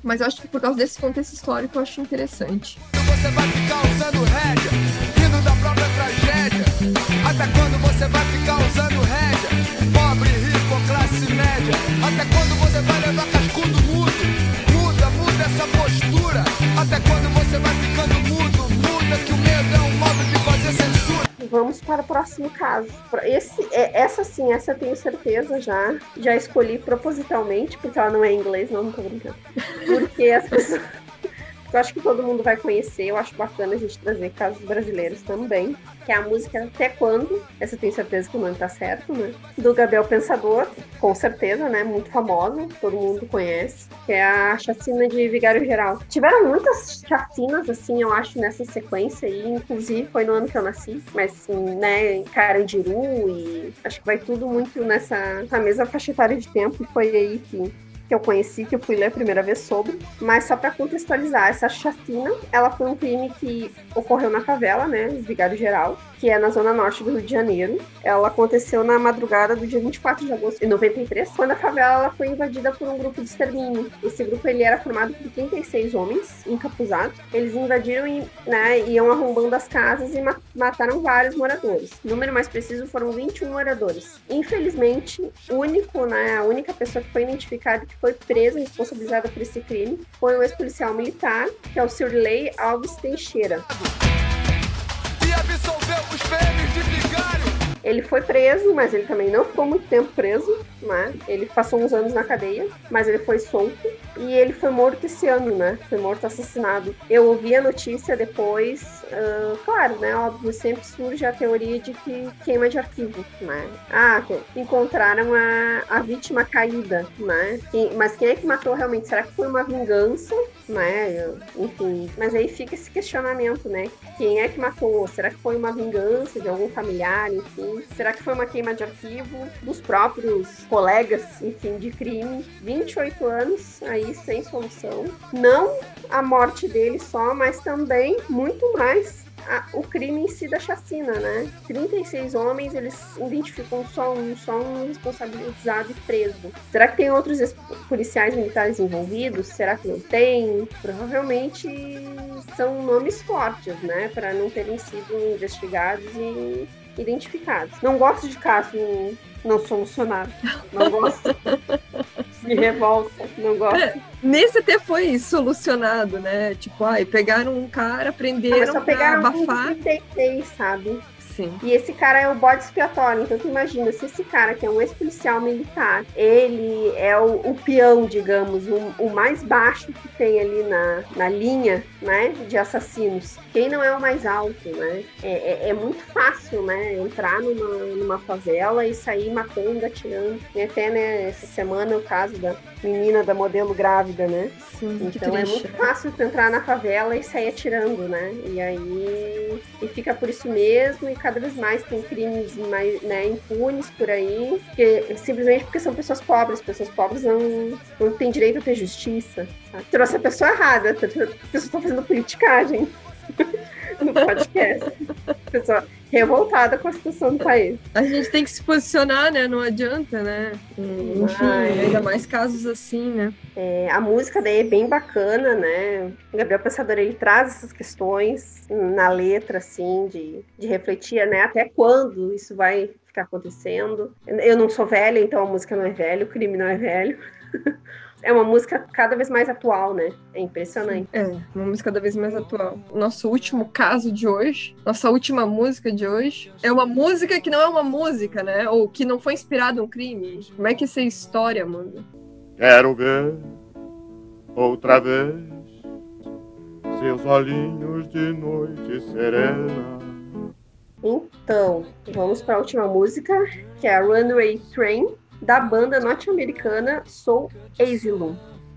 mas eu acho que por causa desse contexto histórico eu acho interessante. Você vai ficar usando rédea, rindo da própria tragédia. Até quando você vai ficar usando rédea? Pobre, rico classe média. Até quando você vai levar cascudo mudo? Muda, muda essa postura. Até quando você vai ficando Vamos para o próximo caso. Esse, é, essa sim, essa eu tenho certeza já. Já escolhi propositalmente, porque ela não é em inglês, não, não tô brincando. Porque as pessoas. Eu acho que todo mundo vai conhecer, eu acho bacana a gente trazer casos brasileiros também. Que é a música Até Quando, essa eu tenho certeza que o nome tá certo, né? Do Gabriel Pensador, com certeza, né? Muito famosa, todo mundo conhece. Que é a chacina de Vigário Geral. Tiveram muitas chacinas, assim, eu acho, nessa sequência aí. Inclusive, foi no ano que eu nasci. Mas, assim, né? Carandiru e acho que vai tudo muito nessa, nessa mesma faixa etária de tempo. E foi aí que que eu conheci, que eu fui ler a primeira vez sobre, mas só para contextualizar, essa chacina, ela foi um crime que ocorreu na favela, né, Vigário Geral, que é na zona norte do Rio de Janeiro. Ela aconteceu na madrugada do dia 24 de agosto de 93, quando a favela ela foi invadida por um grupo de extermínio. Esse grupo ele era formado por 36 homens encapuzados. Eles invadiram e né, iam arrombando as casas e mataram vários moradores. O número mais preciso foram 21 moradores. Infelizmente, único, né, a única pessoa que foi identificada que foi presa responsabilizada por esse crime foi um ex-policial militar, que é o Sirley Alves Teixeira. E absolveu os de vigário. Ele foi preso, mas ele também não ficou muito tempo preso, né? Ele passou uns anos na cadeia, mas ele foi solto e ele foi morto esse ano, né? Foi morto assassinado. Eu ouvi a notícia depois, uh, claro, né? Óbvio, sempre surge a teoria de que queima de arquivo, né? Ah, encontraram a, a vítima caída, né? Quem, mas quem é que matou realmente? Será que foi uma vingança? Né? Enfim, mas aí fica esse questionamento, né? Quem é que matou? Será que foi uma vingança de algum familiar, enfim? Será que foi uma queima de arquivo dos próprios colegas, enfim, de crime? 28 anos aí sem solução. Não a morte dele só, mas também muito mais a, o crime em si da chacina, né? 36 homens, eles identificam só um, só um responsabilizado e preso. Será que tem outros policiais militares envolvidos? Será que não tem? Provavelmente são nomes fortes, né? Para não terem sido investigados e identificados. Não gosto de caso não solucionado. Não gosto. Me revolta, não gosto. É, nesse até foi solucionado, né? Tipo, ai, pegaram um cara, prenderam, ah, só pegaram abafar. Um 36, sabe? E esse cara é o bode expiatório. Então tu imagina, se esse cara, que é um ex-policial militar, ele é o, o peão, digamos, o, o, mais baixo que tem ali na, na linha, né, de assassinos. Quem não é o mais alto, né? É, é, é muito fácil, né, entrar numa, numa favela e sair matando, atirando. E até, né, essa semana o caso da menina da modelo grávida, né? Sim, então é muito fácil tu entrar na favela e sair atirando, né? E aí e fica por isso mesmo e cada vez mais tem crimes mais, né, impunes por aí, porque, simplesmente porque são pessoas pobres, pessoas pobres não, não têm direito a ter justiça. Sabe? Trouxe a pessoa errada, a pessoa está fazendo politicagem no podcast. Pessoa revoltada com a situação do país. A gente tem que se posicionar, né? Não adianta, né? Enfim, ainda mais casos assim, né? É, a música daí é bem bacana, né? O Gabriel Pensador, ele traz essas questões na letra, assim, de, de refletir, né? Até quando isso vai ficar acontecendo. Eu não sou velha, então a música não é velha, o crime não é velho. é uma música cada vez mais atual, né? É impressionante. É, uma música cada vez mais atual. Nosso último caso de hoje, nossa última música de hoje, é uma música que não é uma música, né? Ou que não foi inspirada em um crime. Como é que isso é história, mano? Quero ver outra vez seus olhinhos de noite serena. Então, vamos para a última música, que é a Runaway Train, da banda norte-americana Soul Asylum.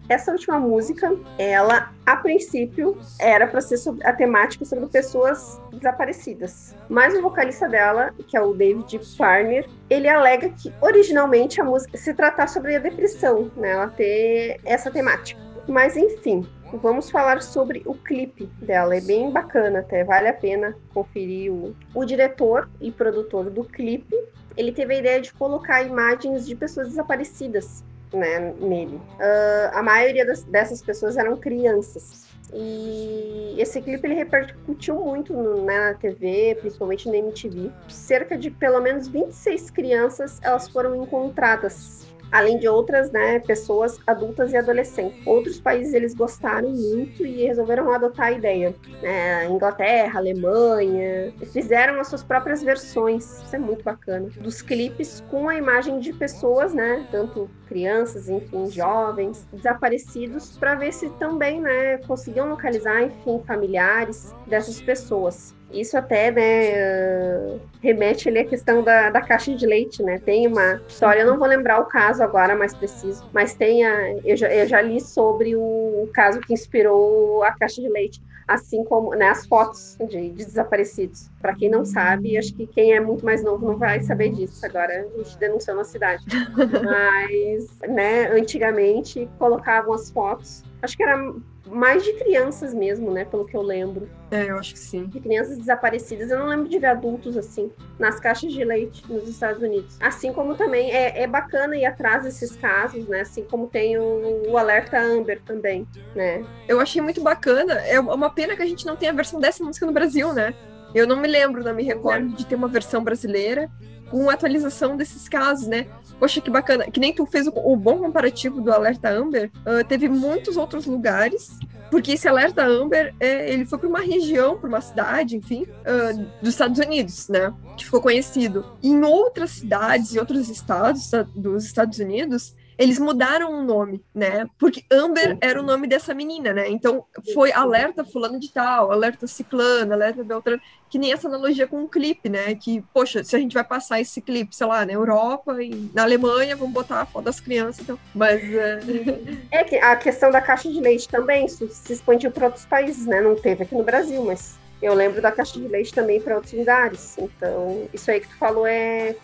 essa última música, ela a princípio era para ser sobre, a temática sobre pessoas desaparecidas. Mas o vocalista dela, que é o David Farner, ele alega que originalmente a música se tratar sobre a depressão, né? Ela ter essa temática. Mas enfim, vamos falar sobre o clipe dela. É bem bacana até, vale a pena conferir o, o diretor e produtor do clipe. Ele teve a ideia de colocar imagens de pessoas desaparecidas né, nele. Uh, a maioria das, dessas pessoas eram crianças. E esse clipe ele repercutiu muito no, né, na TV, principalmente na MTV. Cerca de pelo menos 26 crianças elas foram encontradas além de outras né, pessoas adultas e adolescentes. Outros países eles gostaram muito e resolveram adotar a ideia. É, Inglaterra, Alemanha, fizeram as suas próprias versões, isso é muito bacana, dos clipes com a imagem de pessoas, né, tanto crianças, enfim, jovens, desaparecidos, para ver se também, né, conseguiam localizar, enfim, familiares dessas pessoas. Isso até, né, remete ali à questão da, da caixa de leite, né? Tem uma história, eu não vou lembrar o caso agora mais preciso, mas tem a, eu, já, eu já li sobre o, o caso que inspirou a caixa de leite assim como né, as fotos de, de desaparecidos. Para quem não sabe, acho que quem é muito mais novo não vai saber disso. Agora a gente denunciou na cidade. Mas, né, antigamente colocavam as fotos. Acho que era mais de crianças mesmo, né? Pelo que eu lembro. É, eu acho que sim. De crianças desaparecidas. Eu não lembro de ver adultos assim, nas caixas de leite nos Estados Unidos. Assim como também é, é bacana ir atrás desses casos, né? Assim como tem o, o alerta Amber também, né? Eu achei muito bacana. É uma pena que a gente não tenha a versão dessa música no Brasil, né? Eu não me lembro, não me recordo de ter uma versão brasileira com atualização desses casos, né? Poxa, que bacana. Que nem tu fez o, o bom comparativo do Alerta Amber, uh, teve muitos outros lugares, porque esse Alerta Amber, é, ele foi para uma região, para uma cidade, enfim, uh, dos Estados Unidos, né? Que ficou conhecido. Em outras cidades e outros estados dos Estados Unidos, eles mudaram o nome, né? Porque Amber era o nome dessa menina, né? Então foi alerta fulano de tal, alerta ciclano, alerta beltrano, que nem essa analogia com o clipe, né? Que, poxa, se a gente vai passar esse clipe, sei lá, na Europa e na Alemanha, vamos botar a foto das crianças, então. Mas. Uh... É que a questão da caixa de leite também isso se expandiu para outros países, né? Não teve aqui no Brasil, mas eu lembro da caixa de leite também para outros lugares. Então, isso aí que tu falou é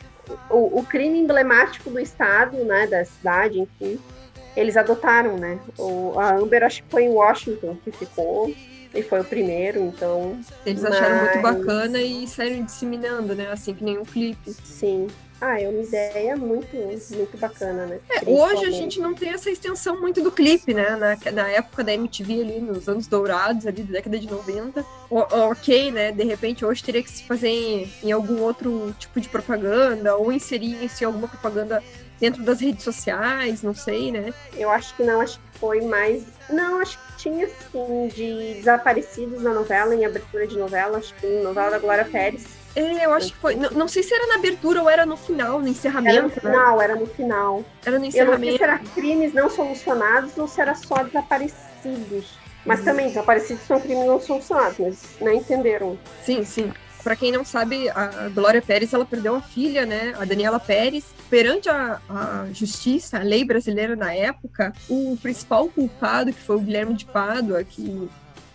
o, o, crime emblemático do estado, né, da cidade, enfim, eles adotaram, né? O, a Amber acho que foi em Washington que ficou e foi o primeiro, então. Eles acharam mas... muito bacana e saíram disseminando, né? Assim que nem um clipe. Sim. Ah, é uma ideia muito, muito bacana, né? É, hoje a gente não tem essa extensão muito do clipe, né? Na, na época da MTV ali, nos anos dourados ali da década de 90. O, ok, né? De repente hoje teria que se fazer em, em algum outro tipo de propaganda ou inserir-se alguma propaganda dentro das redes sociais, não sei, né? Eu acho que não, acho que foi mais. Não, acho que tinha sim de desaparecidos na novela, em abertura de novela, acho que novela da Glória Pérez é, eu acho que foi. Não, não, sei se era na abertura ou era no final, no encerramento. Era no né? final, né? era no final. Era no encerramento. Eu não sei se era crimes não solucionados ou se era só desaparecidos. Mas hum. também, desaparecidos são crimes não solucionados, mas não entenderam. Sim, sim. Para quem não sabe, a Glória Pérez ela perdeu a filha, né, a Daniela Pérez, perante a, a, justiça, a lei brasileira na época. O principal culpado, que foi o Guilherme de Pádua, que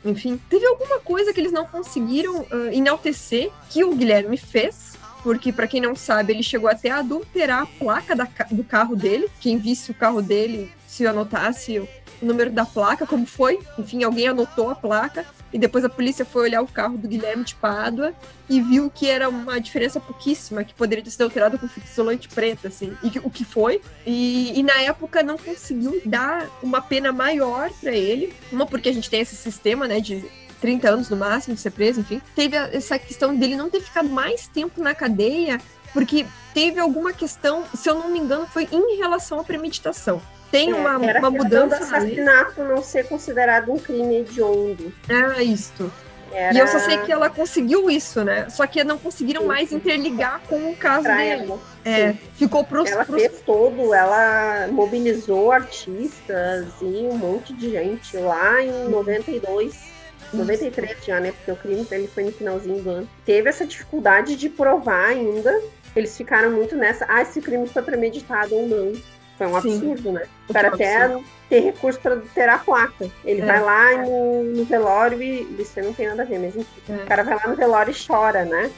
enfim, teve alguma coisa que eles não conseguiram uh, enaltecer que o Guilherme fez, porque para quem não sabe, ele chegou até a adulterar a placa da, do carro dele. Quem visse o carro dele, se anotasse o número da placa, como foi, enfim, alguém anotou a placa. E depois a polícia foi olhar o carro do Guilherme de Pádua e viu que era uma diferença pouquíssima, que poderia ter sido alterado com fita isolante preta, assim, e o que foi. E, e, na época não conseguiu dar uma pena maior para ele, uma porque a gente tem esse sistema, né, de 30 anos no máximo de ser preso, enfim. Teve essa questão dele não ter ficado mais tempo na cadeia, porque teve alguma questão, se eu não me engano, foi em relação à premeditação tem é, uma, uma mudança. do assassinato não ser considerado um crime hediondo. É isso. Era... E eu só sei que ela conseguiu isso, né? Só que não conseguiram Sim. mais interligar com o caso pra dele. É, ficou pros, Ela pros... fez todo, ela mobilizou artistas e um monte de gente lá em 92. 93 já, né? Porque o crime dele foi no finalzinho do ano. Teve essa dificuldade de provar ainda. Eles ficaram muito nessa. Ah, esse crime foi premeditado ou não. Foi um Sim. absurdo, né? O cara até ter recurso para ter a placa. Ele É. vai lá no, no velório e isso não tem nada a ver, mas enfim. É. O cara vai lá no velório e chora, né?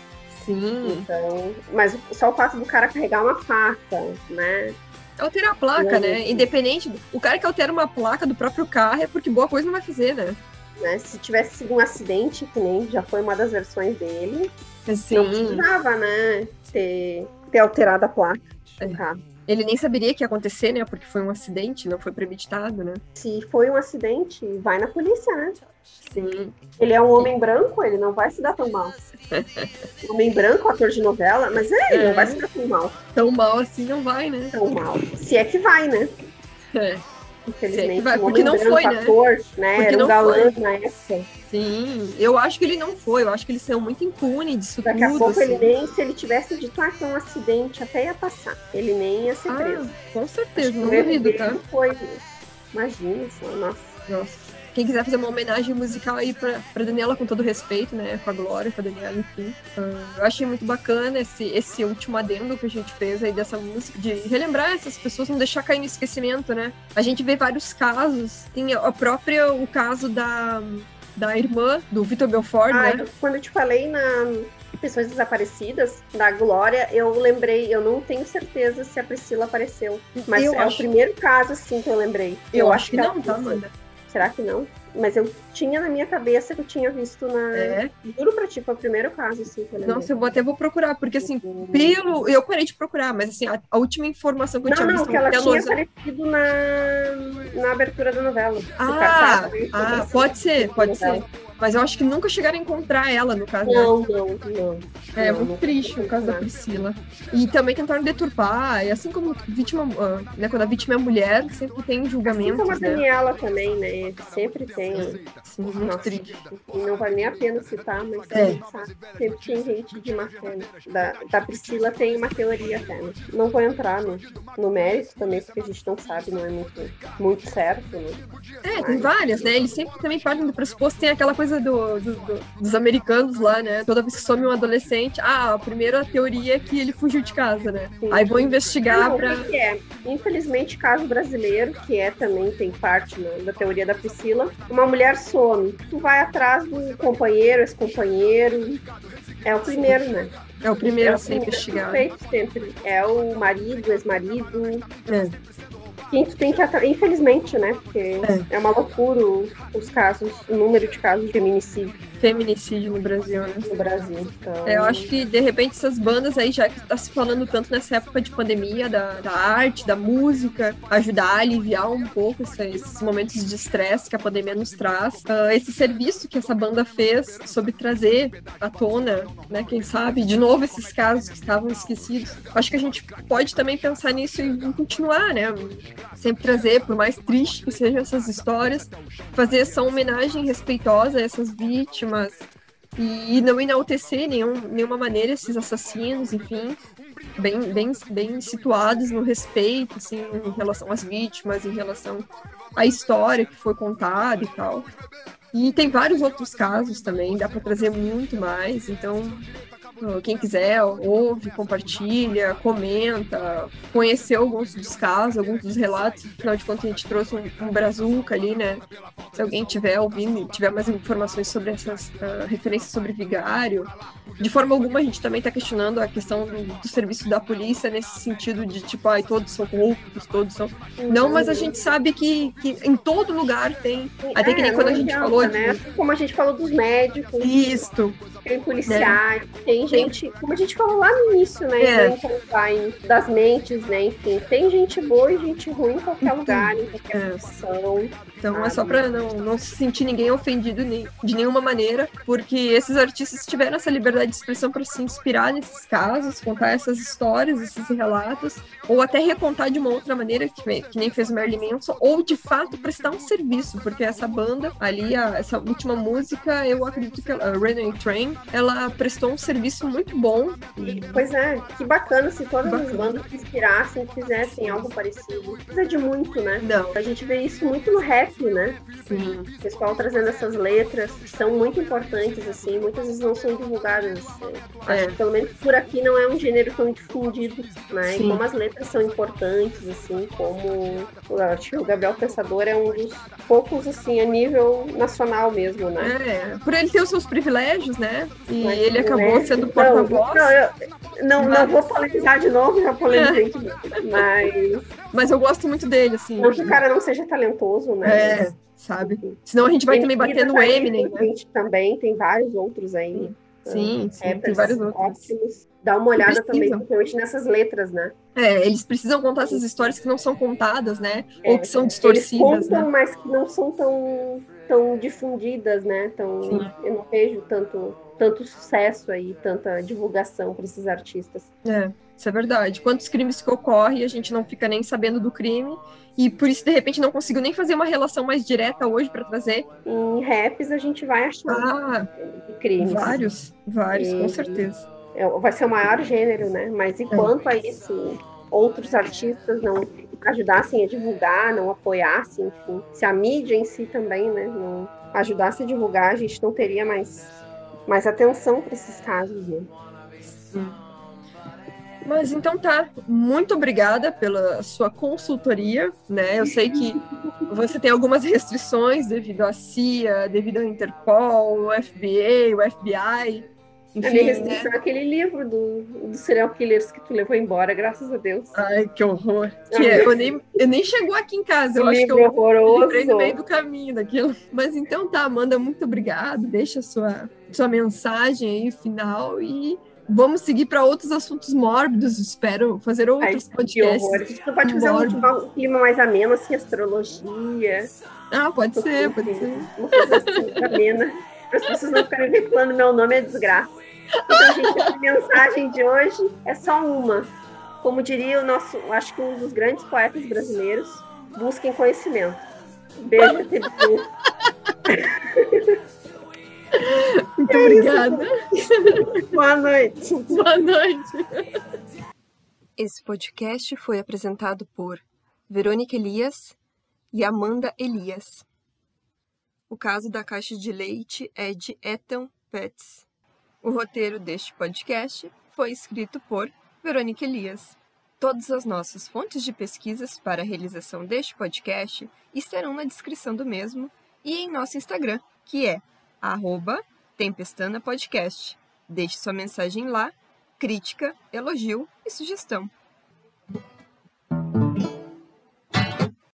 Sim. Então, mas só o fato do cara carregar uma faca, né? Alterar a placa, Não, né? não. Independente. Do... O cara que altera uma placa do próprio carro é porque boa coisa não vai fazer, né? né? Se tivesse sido um acidente, que nem já foi uma das versões dele, não Sim. precisava, né? Ter, ter alterado a placa do É. carro. Ele nem saberia que ia acontecer, né? Porque foi um acidente, não foi premeditado, né? Se foi um acidente, vai na polícia, né? Sim. Ele é um homem branco, ele não vai se dar tão mal. homem branco, ator de novela, mas é, ele É. não vai se dar tão mal. Tão mal assim não vai, né? Tão mal. Se é que vai, né? É. Infelizmente, vai, porque não foi, né? ator, né? Porque Era um não galã foi. na época. Sim. Eu acho que ele não foi. Eu acho que ele saiu muito impune disso Daqui a tudo. pouco assim. ele nem, se ele tivesse dito ah, foi um acidente, até ia passar. Ele nem ia ser preso. Ah, com certeza, não duvido, tá? Foi, imagina só, nossa. Nossa. Quem quiser fazer uma homenagem musical aí pra, pra Daniela, com todo respeito, né? Com a Glória, com a Daniela, enfim. Ah, eu achei muito bacana esse, esse último adendo que a gente fez aí dessa música, de relembrar essas pessoas, não deixar cair no esquecimento, né? A gente vê vários casos. Tem a própria, o caso da, da irmã do Vitor Belfort, Ah, né? eu- quando eu te falei na Pessoas Desaparecidas, da Glória, eu lembrei, eu não tenho certeza se a Priscila apareceu. Mas Eu é acho- o primeiro caso, assim, que eu lembrei. Eu, acho que ela não, tá. Amanda? Será que não? Mas eu tinha na minha cabeça que eu tinha visto na. É. Juro pra ti, foi o primeiro caso, assim, que eu lembrei. Nossa, eu vou até vou procurar, porque assim, pelo. Eu parei de procurar, mas assim, a, a última informação que eu Não, tinha não, visto que ela tinha aparecido na, na abertura da novela. Ah, ah, pode ser, pode novela. Mas eu acho que nunca chegaram a encontrar ela, no caso. né? Não, não, não. É Não, muito não triste foi o caso da. Priscila. E também tentaram deturpar, e assim como vítima, ah, né, quando a vítima é mulher, sempre tem Assim julgamentos, como a né? Daniela também, né? Sempre tem. Sim, muito Nossa, triste. e não vale nem a pena citar, mas É. Sempre tem gente de má fé. né? Da, da Priscila tem uma teoria até, né? Não vou entrar no, no mérito também, porque a gente não sabe, não é muito, muito certo, né? É, tem várias, né? Eles sempre também partem do pressuposto, tem aquela coisa do, do- do- dos americanos lá, né? Toda vez que some um adolescente, ah, a primeira teoria é que ele fugiu de casa, né? Sim. Aí vão investigar que é? Infelizmente, caso brasileiro, que é também tem parte né, da teoria da Priscila, uma mulher some. Tu vai atrás do companheiro, esse companheiro. É o primeiro, né? É o primeiro é a ser investigado. suspeito sempre. É o marido, ex-marido. É. Quem tu tem que. Infelizmente, né? Porque é. uma loucura os casos, o número de casos de feminicídio Feminicídio no Brasil, né? no Brasil. Então, É, eu acho que, de repente, essas bandas aí, já que tá se falando tanto nessa época de pandemia, da, da arte, da música, ajudar a aliviar um pouco esse- esses momentos de estresse que a pandemia nos traz. Ah, esse serviço que essa banda fez sobre trazer à tona, né, quem sabe, de novo esses casos que estavam esquecidos. Acho que a gente pode também pensar nisso e e continuar, né? Sempre trazer, por mais triste que sejam essas histórias, fazer essa homenagem respeitosa a essas vítimas, e não enaltecer nenhum, nenhuma maneira esses assassinos, enfim, bem, bem, bem situados no respeito, assim, em relação às vítimas, em relação à história que foi contada e tal. E tem vários outros casos também, dá para trazer muito mais, então quem quiser ouve, compartilha, comenta, conhecer alguns dos casos, alguns dos relatos, afinal de contas a gente trouxe um, um brazuca ali, né? Se alguém tiver ouvindo tiver mais informações sobre essas uh, referências sobre vigário, de forma alguma a gente também está questionando a questão do, do, serviço da polícia nesse sentido de tipo, ai, todos são corruptos, todos são. Não, mas a gente sabe que, que em todo lugar tem. Até que nem é, quando a gente adianta, falou. Né? De... Como a gente falou dos médicos. Isto. Tem policiais, tem gente, como a gente falou lá no início, né? É. Em das mentes, né? Enfim, tem gente boa e gente ruim em qualquer lugar, em qualquer É. profissão. Então é só para não, não se sentir ninguém ofendido de nenhuma maneira, porque esses artistas tiveram essa liberdade de expressão para se inspirar nesses casos, contar essas histórias, esses relatos, ou até recontar de uma outra maneira, que, que nem fez o Marilyn Manson, ou de fato prestar um serviço, porque essa banda ali, a, essa última música, eu acredito que a Runaway Train, ela prestou um serviço muito bom. Pois é, que bacana se todas as bandas se inspirassem e fizessem algo parecido. Não precisa de muito, né? Não. A gente vê isso muito no rap, né? Sim. O pessoal trazendo essas letras que são muito importantes, assim, muitas vezes não são divulgadas. é. Acho que pelo menos por aqui não é um gênero tão difundido, né? Sim. E como as letras são importantes, assim, como acho que o Gabriel Pensador é um dos poucos, assim, a nível nacional mesmo, né? É, por ele ter os seus privilégios, né? E Mas, ele acabou né, sendo não, porta-voz. Não, eu- não, não Mas- vou polemizar de novo, já polemizei de novo. Mas Mas eu gosto muito dele, assim. não que o cara não seja talentoso, né? É, sabe? Senão a gente vai também bater no Eminem, né? Também tem vários outros aí. Sim, sim, tem rappers vários outros. ótimos. Dá uma olhada também, principalmente nessas letras, né? É, eles precisam contar essas histórias que não são contadas, né? Ou É, que são Eles distorcidas, contam, né? mas que não são tão, tão difundidas, né? Tão, Sim. eu não vejo tanto, tanto sucesso aí, tanta divulgação para esses artistas. É, isso é verdade. Quantos crimes que ocorrem a gente não fica nem sabendo do crime. E por isso, de repente, não consigo nem fazer uma relação mais direta hoje para trazer. Em raps a gente vai achar Ah, crimes. vários, vários, com E- certeza. É, vai ser o maior gênero, né? Mas enquanto a isso, outros artistas não ajudassem a divulgar, não apoiassem, enfim, se a mídia em si também, né, não ajudasse a divulgar, a gente não teria mais, mais atenção para esses casos, né? Mas então tá, muito obrigada pela sua consultoria, né? Eu sei que você tem algumas restrições devido à CIA, devido ao Interpol, o FBI, o FBI, a minha enfim, né? restrição é aquele livro do, dos serial killers que tu levou embora, graças a Deus. Ai, que horror. Que é, eu, nem, eu nem chegou aqui em casa, eu acho que eu horroroso. entrei no meio do caminho daquilo. Mas então tá, Amanda, muito obrigada. Deixa a sua, sua mensagem aí final e vamos seguir para outros assuntos mórbidos. Espero fazer Ai, outros que podcasts. horror. A gente não pode fazer um, Mórbido. um clima mais ameno, assim, astrologia. Ah, pode ser, pode ser. Uma coisa assim, amena. Para as pessoas não ficarem vinculando meu nome é desgraça. Então, gente, a mensagem de hoje é só uma. Como diria o nosso, acho que um dos grandes poetas brasileiros, busquem conhecimento. Beijo, TBU. Muito obrigada. Boa noite. Boa noite. Esse podcast foi apresentado por Verônica Elias e Amanda Elias. O caso da caixa de leite é de Ethan Petts. O roteiro deste podcast foi escrito por Verônica Elias. Todas as nossas fontes de pesquisas para a realização deste podcast estarão na descrição do mesmo e em nosso Instagram, que é arroba Tempestana Podcast. Deixe sua mensagem lá, crítica, elogio e sugestão.